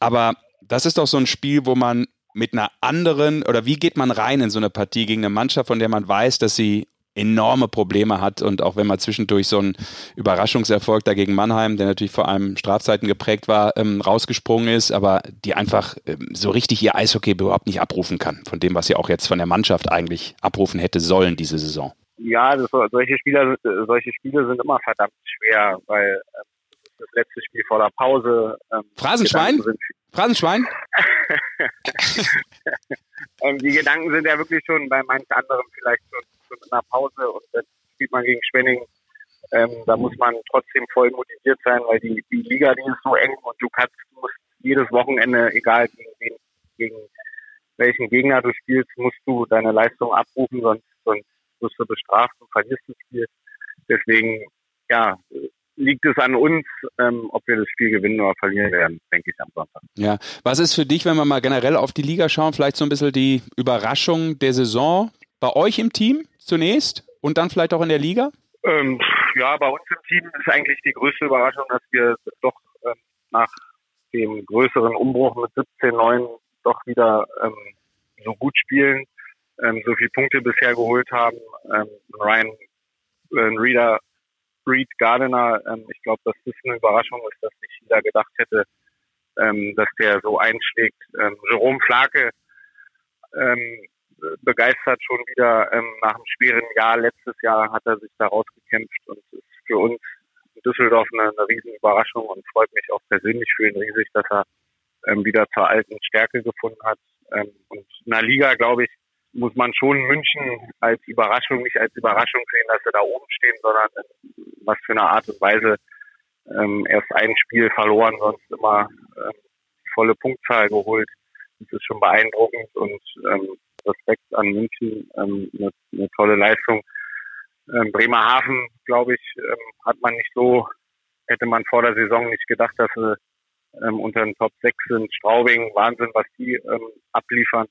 Aber das ist doch so ein Spiel, wo man mit einer anderen oder wie geht man rein in so eine Partie gegen eine Mannschaft, von der man weiß, dass sie enorme Probleme hat und auch wenn man zwischendurch so einen Überraschungserfolg dagegen Mannheim, der natürlich vor allem Strafzeiten geprägt war, ähm, rausgesprungen ist, aber die einfach ähm, so richtig ihr Eishockey überhaupt nicht abrufen kann, von dem, was sie auch jetzt von der Mannschaft eigentlich abrufen hätte sollen diese Saison. Ja, das, solche Spieler, solche Spiele sind immer verdammt schwer, weil ähm, das letzte Spiel vor der Pause. Ähm, Phrasenschwein? Phrasenschwein? <laughs> ähm, die Gedanken sind ja wirklich schon bei manch anderen vielleicht schon, schon in der Pause und dann spielt man gegen Schwenning. Ähm, da muss man trotzdem voll motiviert sein, weil die, die Liga, die ist so eng und du kannst, du musst jedes Wochenende, egal gegen, gegen welchen Gegner du spielst, musst du deine Leistung abrufen, sonst, sonst wirst du bestraft und verlierst das Spiel. Deswegen, ja, liegt es an uns, ähm, ob wir das Spiel gewinnen oder verlieren werden, denke ich am Sonntag. Ja, was ist für dich, wenn wir mal generell auf die Liga schauen, vielleicht so ein bisschen die Überraschung der Saison bei euch im Team zunächst und dann vielleicht auch in der Liga? Ähm, ja, bei uns im Team ist eigentlich die größte Überraschung, dass wir doch ähm, nach dem größeren Umbruch mit 17-9 doch wieder ähm, so gut spielen, ähm, so viele Punkte bisher geholt haben. Ähm, Ryan äh, Reader Reed Gardiner, ähm, ich glaube, dass das eine Überraschung ist, dass nicht jeder gedacht hätte, ähm, dass der so einschlägt. Ähm, Jerome Flake ähm, begeistert schon wieder ähm, nach einem schweren Jahr. Letztes Jahr hat er sich da rausgekämpft und ist für uns in Düsseldorf eine, eine riesen Überraschung und freut mich auch persönlich für ihn riesig, dass er ähm, wieder zur alten Stärke gefunden hat. Ähm, und in der Liga, glaube ich, muss man schon München als Überraschung, nicht als Überraschung sehen, dass sie da oben stehen, sondern was für eine Art und Weise ähm, erst ein Spiel verloren, sonst immer ähm, volle Punktzahl geholt. Das ist schon beeindruckend und ähm, Respekt an München, ähm, eine, eine tolle Leistung. Ähm, Bremerhaven, glaube ich, ähm, hat man nicht so, hätte man vor der Saison nicht gedacht, dass sie ähm, unter den Top 6 sind. Straubing, Wahnsinn, was die ähm, abliefern.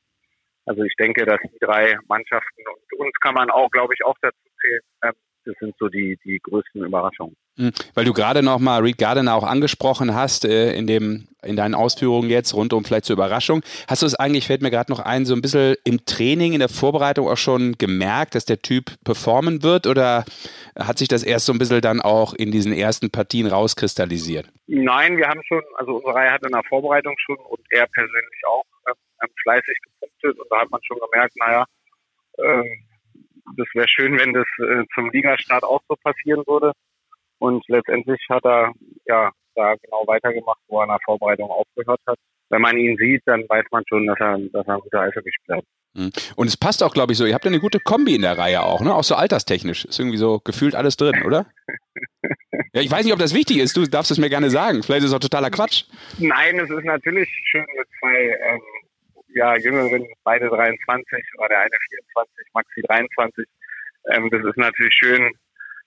Also ich denke, dass die drei Mannschaften und uns kann man auch, glaube ich, auch dazu zählen. Ähm, das sind so die, die größten Überraschungen. Hm, weil du gerade noch mal Reed Gardner auch angesprochen hast äh, in, dem, in deinen Ausführungen jetzt rund um vielleicht zur Überraschung. Hast du es eigentlich, fällt mir gerade noch ein, so ein bisschen im Training, in der Vorbereitung auch schon gemerkt, dass der Typ performen wird oder hat sich das erst so ein bisschen dann auch in diesen ersten Partien rauskristallisiert? Nein, wir haben schon, also unsere Reihe hat in der Vorbereitung schon und er persönlich auch ähm, fleißig gepunktet und da hat man schon gemerkt, naja, ähm, das wäre schön, wenn das äh, zum Ligastart auch so passieren würde. Und letztendlich hat er ja da genau weitergemacht, wo er in der Vorbereitung aufgehört hat. Wenn man ihn sieht, dann weiß man schon, dass er, dass er ein guter Eishockeyspieler ist. Mhm. Und es passt auch, glaube ich, so. Ihr habt ja eine gute Kombi in der Reihe auch, ne? Auch so alterstechnisch. Ist irgendwie so gefühlt alles drin, oder? <laughs> ja, ich weiß nicht, ob das wichtig ist. Du darfst es mir gerne sagen. Vielleicht ist es auch totaler Quatsch. Nein, es ist natürlich schön mit zwei ähm, ja, Jüngeren, beide 23, oder der eine 24, Maxi 23. Ähm, das ist natürlich schön,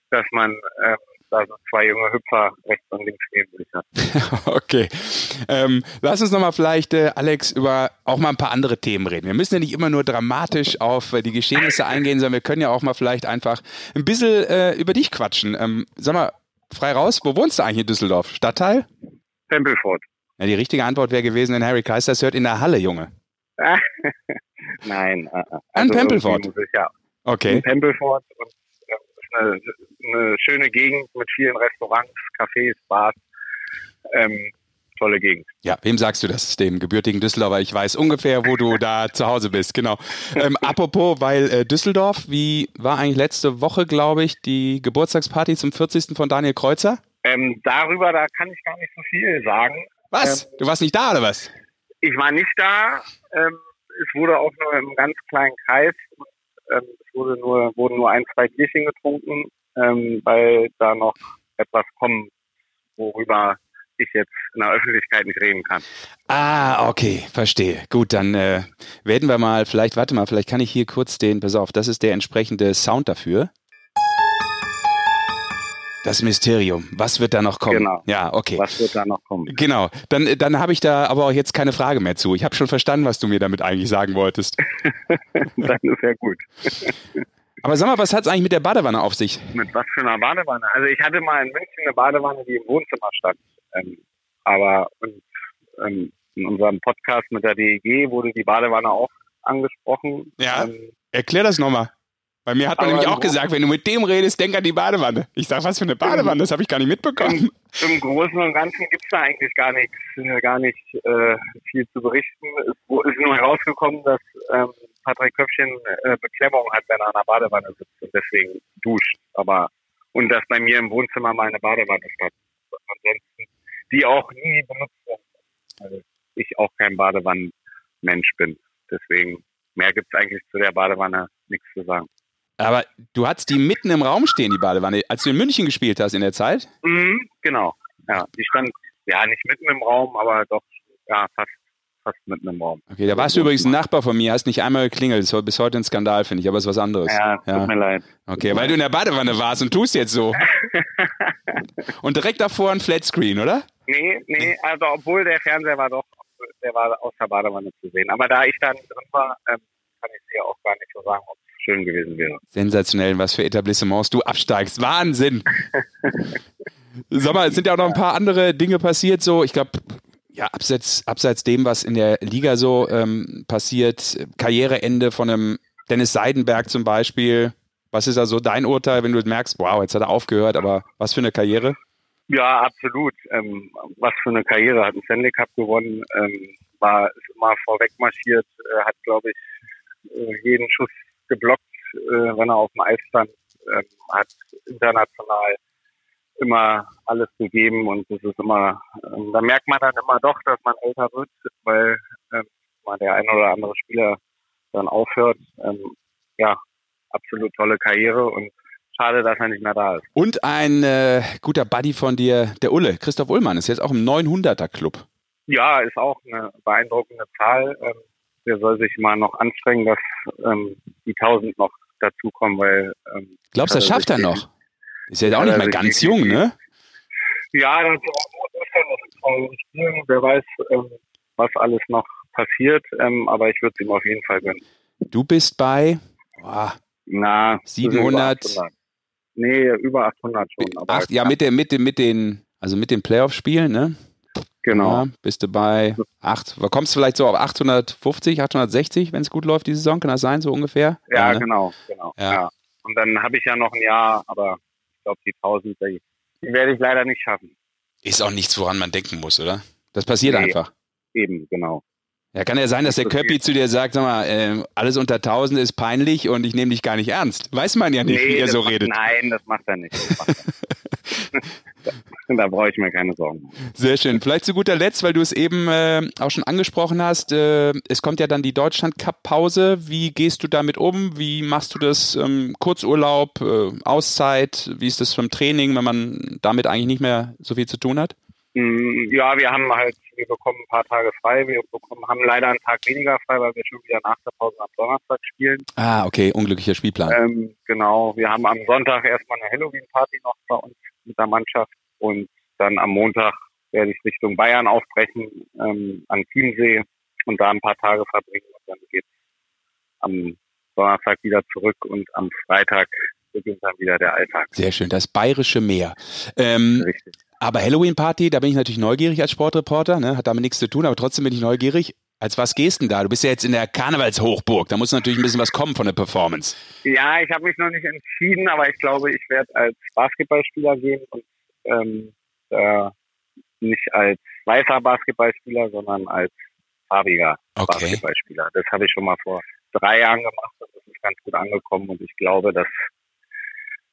dass man ähm, da so zwei junge Hüpfer rechts und links neben sich hat. <laughs> okay. Ähm, lass uns nochmal vielleicht, äh, Alex, über auch mal ein paar andere Themen reden. Wir müssen ja nicht immer nur dramatisch auf äh, die Geschehnisse eingehen, sondern wir können ja auch mal vielleicht einfach ein bisschen äh, über dich quatschen. Ähm, sag mal, frei raus, wo wohnst du eigentlich in Düsseldorf? Stadtteil? Tempelfort. Ja, die richtige Antwort wäre gewesen, wenn Harry Keisters hört in der Halle, Junge. <laughs> Nein. Uh, An also Pempelfort? Ich, ja. Okay. In Pempelfort und äh, ist eine, eine, schöne Gegend mit vielen Restaurants, Cafés, Bars. Ähm, tolle Gegend. Ja, wem sagst du das? Dem gebürtigen Düsseldorfer. Ich weiß ungefähr, wo du da <laughs> zu Hause bist. Genau. Ähm, apropos, weil äh, Düsseldorf, wie war eigentlich letzte Woche, glaube ich, die Geburtstagsparty zum 40. von Daniel Kreuzer? Ähm, darüber, da kann ich gar nicht so viel sagen. Was? Ähm, du warst nicht da oder was? Ich war nicht da. Ähm, es wurde auch nur im ganz kleinen Kreis. Ähm, es wurde nur, wurden nur ein, zwei Bierchen getrunken, ähm, weil da noch etwas kommt, worüber ich jetzt in der Öffentlichkeit nicht reden kann. Ah, okay, verstehe. Gut, dann äh, werden wir mal, vielleicht, warte mal, vielleicht kann ich hier kurz den, pass auf, das ist der entsprechende Sound dafür. Das Mysterium. Was wird da noch kommen? Genau. Ja, okay. Was wird da noch kommen? Genau. Dann, dann habe ich da aber auch jetzt keine Frage mehr zu. Ich habe schon verstanden, was du mir damit eigentlich sagen wolltest. <laughs> dann ist ja gut. <laughs> aber sag mal, was hat es eigentlich mit der Badewanne auf sich? Mit was für einer Badewanne? Also ich hatte mal in München eine Badewanne, die im Wohnzimmer stand. Ähm, aber und, ähm, in unserem Podcast mit der DEG wurde die Badewanne auch angesprochen. Ja. Ähm, Erklär das nochmal. Bei mir hat man nämlich auch gesagt, wenn du mit dem redest, denk an die Badewanne. Ich sage, was für eine Badewanne? Das habe ich gar nicht mitbekommen. Im, im Großen und Ganzen gibt es da eigentlich gar nichts, äh, gar nicht äh, viel zu berichten. Es ist nur herausgekommen, dass ähm, Patrick Köpfchen äh, Beklemmung hat, wenn er an der Badewanne sitzt und deswegen duscht. Aber und dass bei mir im Wohnzimmer meine Badewanne statt. Ansonsten die auch nie benutzt werden, weil ich auch kein Badewannenmensch bin. Deswegen mehr gibt es eigentlich zu der Badewanne nichts zu sagen. Aber du hattest die mitten im Raum stehen, die Badewanne, als du in München gespielt hast in der Zeit? Mhm, genau. Ja, die stand ja nicht mitten im Raum, aber doch ja fast fast mitten im Raum. Okay, da warst du übrigens ein Nachbar von mir, hast nicht einmal geklingelt. Das war bis heute ein Skandal, finde ich, aber es ist was anderes. Ja, tut ja. mir leid. Okay, weil du in der Badewanne warst und tust jetzt so. <laughs> und direkt davor ein Flatscreen, oder? Nee, nee, also obwohl der Fernseher war doch, der war aus der Badewanne zu sehen. Aber da ich dann drin war, ähm, kann ich dir auch gar nicht so sagen, ob es schön gewesen wäre. Sensationell, was für Etablissements du absteigst. Wahnsinn! <laughs> Sag mal, es sind ja auch noch ein paar andere Dinge passiert, so, ich glaube, ja, abseits, abseits dem, was in der Liga so ähm, passiert, Karriereende von einem Dennis Seidenberg zum Beispiel. Was ist also dein Urteil, wenn du merkst, wow, jetzt hat er aufgehört, aber was für eine Karriere? Ja, absolut. Ähm, was für eine Karriere. Hat einen Stanley Cup gewonnen, ähm, war ist immer vorweg marschiert, äh, hat, glaube ich, äh, jeden Schuss geblockt, äh, wenn er auf dem Eis stand, ähm, hat international immer alles gegeben und das ist immer, ähm, da merkt man dann immer doch, dass man älter wird, weil ähm, mal der ein oder andere Spieler dann aufhört. Ähm, ja, absolut tolle Karriere und schade, dass er nicht mehr da ist. Und ein äh, guter Buddy von dir, der Ulle, Christoph Ullmann, ist jetzt auch im 900er Club. Ja, ist auch eine beeindruckende Zahl. Ähm, der soll sich mal noch anstrengen, dass ähm, die 1000 noch dazukommen, weil. Ähm, Glaubst du, das schafft er noch? Ist ja auch nicht mehr ganz jung, ne? Ja, das ist ja noch spielen. Wer weiß, ähm, was alles noch passiert, ähm, aber ich würde es ihm auf jeden Fall gönnen. Du bist bei boah, Na, 700. Über nee, über 800 schon. Ach, ja, mit, der, mit, mit den, also mit den Playoff-Spielen, ne? Genau. Ja, bist du bei 8, kommst du vielleicht so auf 850, 860, wenn es gut läuft, die Saison, kann das sein, so ungefähr? Ja, ja ne? genau, genau. Ja. ja. Und dann habe ich ja noch ein Jahr, aber ich glaube, die 1000, die, die werde ich leider nicht schaffen. Ist auch nichts, woran man denken muss, oder? Das passiert nee, einfach. Eben, genau. Ja, kann ja sein, dass der Köppi zu dir sagt, sag mal, äh, alles unter 1000 ist peinlich und ich nehme dich gar nicht ernst. Weiß man ja nicht, nee, wie er so macht, redet. Nein, das macht er nicht. <laughs> da brauche ich mir keine Sorgen. Sehr schön. Vielleicht zu guter Letzt, weil du es eben äh, auch schon angesprochen hast, äh, es kommt ja dann die Deutschland-Cup-Pause. Wie gehst du damit um? Wie machst du das? Ähm, Kurzurlaub, äh, Auszeit? Wie ist das vom Training, wenn man damit eigentlich nicht mehr so viel zu tun hat? Mm, ja, wir haben halt, wir bekommen ein paar Tage frei. Wir bekommen, haben leider einen Tag weniger frei, weil wir schon wieder nach der Pause am Donnerstag spielen. Ah, okay, unglücklicher Spielplan. Ähm, genau, wir haben am Sonntag erstmal eine Halloween-Party noch bei uns mit der Mannschaft und dann am Montag werde ich Richtung Bayern aufbrechen, ähm, an Chiemsee und da ein paar Tage verbringen und dann geht's am Donnerstag wieder zurück und am Freitag beginnt dann wieder der Alltag. Sehr schön, das bayerische Meer. Ähm, Richtig. Aber Halloween-Party, da bin ich natürlich neugierig als Sportreporter, ne? hat damit nichts zu tun, aber trotzdem bin ich neugierig. Als was gehst du denn da? Du bist ja jetzt in der Karnevalshochburg, da muss natürlich ein bisschen was kommen von der Performance. Ja, ich habe mich noch nicht entschieden, aber ich glaube, ich werde als Basketballspieler gehen und ähm, äh, nicht als weißer Basketballspieler, sondern als farbiger okay. Basketballspieler. Das habe ich schon mal vor drei Jahren gemacht und das ist ganz gut angekommen und ich glaube, dass,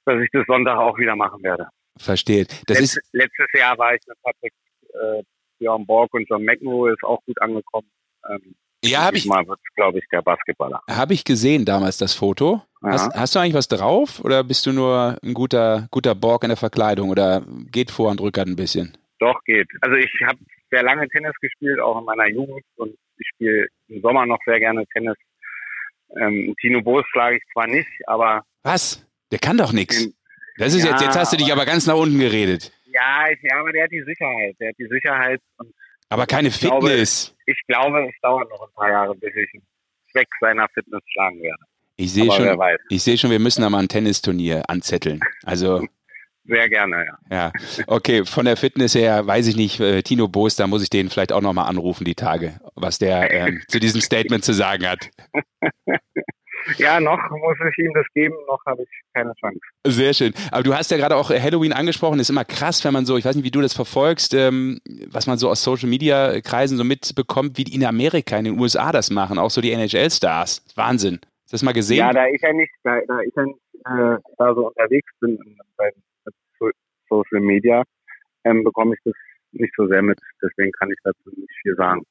dass ich das Sonntag auch wieder machen werde. Verstehe. Das Letz, ist letztes Jahr war ich mit Patrick äh, Björn Borg und John McEnroe ist auch gut angekommen. Ähm, ja, habe ich. Mal wird glaube ich, der Basketballer. Habe ich gesehen damals das Foto. Hast, hast, du eigentlich was drauf oder bist du nur ein guter, guter Borg in der Verkleidung oder geht vor und rückert ein bisschen? Doch, geht. Also ich habe sehr lange Tennis gespielt, auch in meiner Jugend und ich spiele im Sommer noch sehr gerne Tennis. Ähm, Tino Boos schlage ich zwar nicht, aber. Was? Der kann doch nichts. Das ist ja, jetzt, jetzt hast du dich aber ganz nach unten geredet. Ja, ich, ja, aber der hat die Sicherheit. Der hat die Sicherheit. aber keine Fitness. Glaube, ich glaube, es dauert noch ein paar Jahre, bis ich Zweck seiner Fitness schlagen werde. Ich sehe schon, ich sehe schon, wir müssen da mal ein Tennisturnier anzetteln. Also <laughs> Sehr gerne, ja. Ja, okay, von der Fitness her weiß ich nicht, äh, Tino Boos, da muss ich den vielleicht auch nochmal anrufen, die Tage, was der ähm, <laughs> zu diesem Statement zu sagen hat. <laughs> Ja, noch muss ich ihm das geben, noch habe ich keine Chance. Sehr schön. Aber du hast ja gerade auch Halloween angesprochen. ist immer krass, wenn man so, ich weiß nicht, wie du das verfolgst, ähm, was man so aus Social Media Kreisen so mitbekommt, wie die in Amerika, in den USA das machen, auch so die NHL-Stars. Wahnsinn. Hast du das mal gesehen? Ja, da ich ja nicht, da, da ich ja nicht äh, da so unterwegs bin bei Social Media, ähm, bekomme ich das nicht so sehr mit. Deswegen kann ich dazu nicht viel sagen.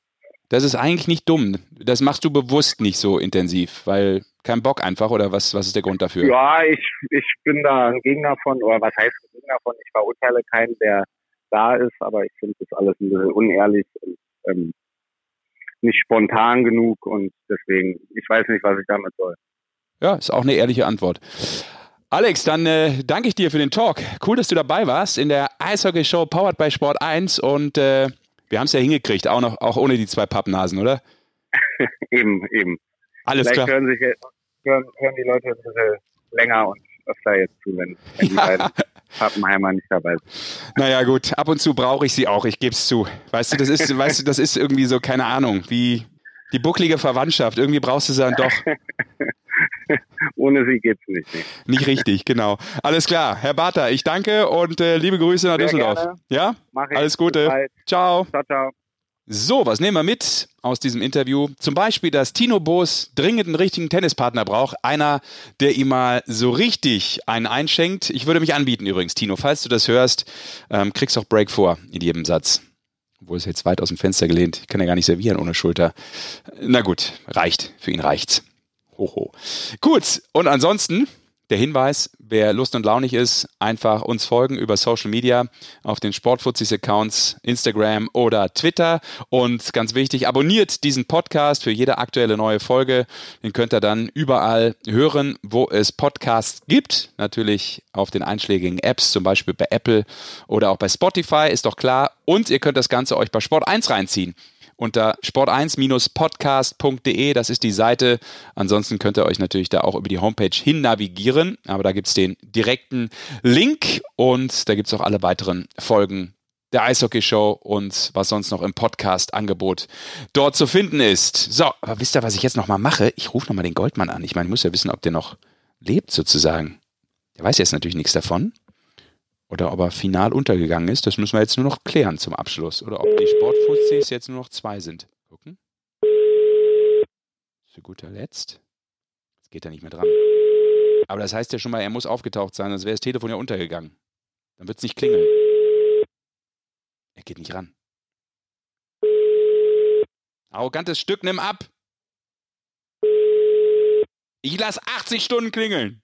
Das ist eigentlich nicht dumm. Das machst du bewusst nicht so intensiv, weil kein Bock einfach oder was, was ist der Grund dafür? Ja, ich, ich bin da ein Gegner von, oder was heißt ein Gegner von? Ich verurteile keinen, der da ist, aber ich finde das alles ein bisschen unehrlich und ähm, nicht spontan genug und deswegen, ich weiß nicht, was ich damit soll. Ja, ist auch eine ehrliche Antwort. Alex, dann äh, danke ich dir für den Talk. Cool, dass du dabei warst in der Eishockey Show Powered by Sport 1 und äh, wir haben es ja hingekriegt, auch noch, auch ohne die zwei Pappnasen, oder? <laughs> eben, eben. Alles Vielleicht klar. Hören, sich, hören, hören die Leute ein bisschen länger und öfter jetzt zu, wenn, wenn die beiden Pappenheimer nicht dabei sind. Naja, gut, ab und zu brauche ich sie auch, ich gebe es zu. Weißt du, das ist, <laughs> weißt du, das ist irgendwie so, keine Ahnung, wie die bucklige Verwandtschaft. Irgendwie brauchst du sie dann doch. <laughs> <laughs> Ohne sie geht's nicht. Nicht richtig, genau. Alles klar, Herr Barter, ich danke und äh, liebe Grüße nach Sehr Düsseldorf. gerne. Ja? Mach ich. Alles Gute. Ciao. Ciao, ciao. So, was nehmen wir mit aus diesem Interview? Zum Beispiel, dass Tino Boos dringend einen richtigen Tennispartner braucht. Einer, der ihm mal so richtig einen einschenkt. Ich würde mich anbieten übrigens, Tino. Falls du das hörst, ähm, kriegst auch Break vor in jedem Satz. Obwohl es jetzt weit aus dem Fenster gelehnt. Ich kann ja gar nicht servieren ohne Schulter. Na gut, reicht. Für ihn reicht's. Hoho. Gut, und ansonsten der Hinweis, wer Lust und launig ist, einfach uns folgen über Social Media auf den Sportfuzis Accounts, Instagram oder Twitter. Und ganz wichtig, abonniert diesen Podcast für jede aktuelle neue Folge. Den könnt ihr dann überall hören, wo es Podcasts gibt. Natürlich auf den einschlägigen Apps, zum Beispiel bei Apple oder auch bei Spotify, ist doch klar. Und ihr könnt das Ganze euch bei Sport 1 reinziehen unter sport1-podcast.de. Das ist die Seite. Ansonsten könnt ihr euch natürlich da auch über die Homepage hin navigieren. Aber da gibt es den direkten Link und da gibt es auch alle weiteren Folgen der Eishockey Show und was sonst noch im Podcast-Angebot dort zu finden ist. So, aber wisst ihr, was ich jetzt nochmal mache? Ich rufe nochmal den Goldmann an. Ich meine, ich muss ja wissen, ob der noch lebt sozusagen. Der weiß jetzt natürlich nichts davon. Oder ob er final untergegangen ist, das müssen wir jetzt nur noch klären zum Abschluss. Oder ob die Sportfuzis jetzt nur noch zwei sind. Gucken. Zu guter Letzt. Jetzt geht er nicht mehr dran. Aber das heißt ja schon mal, er muss aufgetaucht sein, sonst wäre das Telefon ja untergegangen. Dann wird es nicht klingeln. Er geht nicht ran. Arrogantes Stück, nimm ab. Ich lass 80 Stunden klingeln.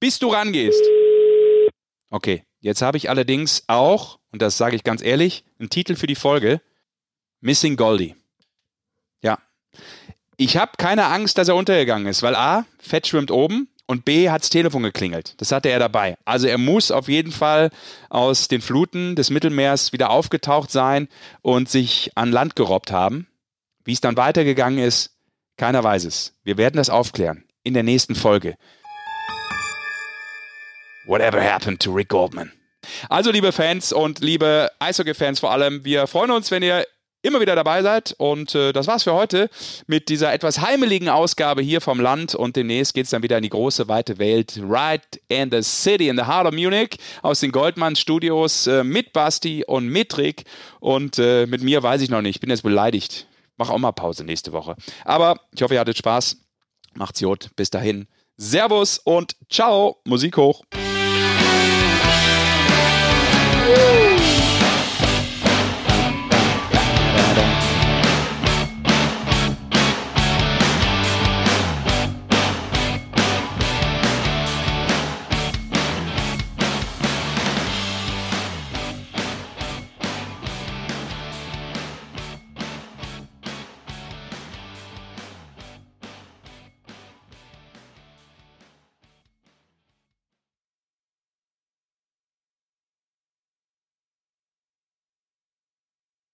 Bis du rangehst. Okay, jetzt habe ich allerdings auch, und das sage ich ganz ehrlich, einen Titel für die Folge: Missing Goldie. Ja. Ich habe keine Angst, dass er untergegangen ist, weil A, Fett schwimmt oben und B, hat's Telefon geklingelt. Das hatte er dabei. Also er muss auf jeden Fall aus den Fluten des Mittelmeers wieder aufgetaucht sein und sich an Land gerobbt haben. Wie es dann weitergegangen ist, keiner weiß es. Wir werden das aufklären in der nächsten Folge. Whatever happened to Rick Goldman? Also, liebe Fans und liebe Eishockey-Fans vor allem, wir freuen uns, wenn ihr immer wieder dabei seid. Und äh, das war's für heute mit dieser etwas heimeligen Ausgabe hier vom Land. Und demnächst geht's dann wieder in die große, weite Welt. Right in the city, in the heart of Munich, aus den Goldmann Studios äh, mit Basti und mit Rick. Und äh, mit mir weiß ich noch nicht. Ich bin jetzt beleidigt. Mach auch mal Pause nächste Woche. Aber ich hoffe, ihr hattet Spaß. Macht's gut. Bis dahin. Servus und ciao. Musik hoch.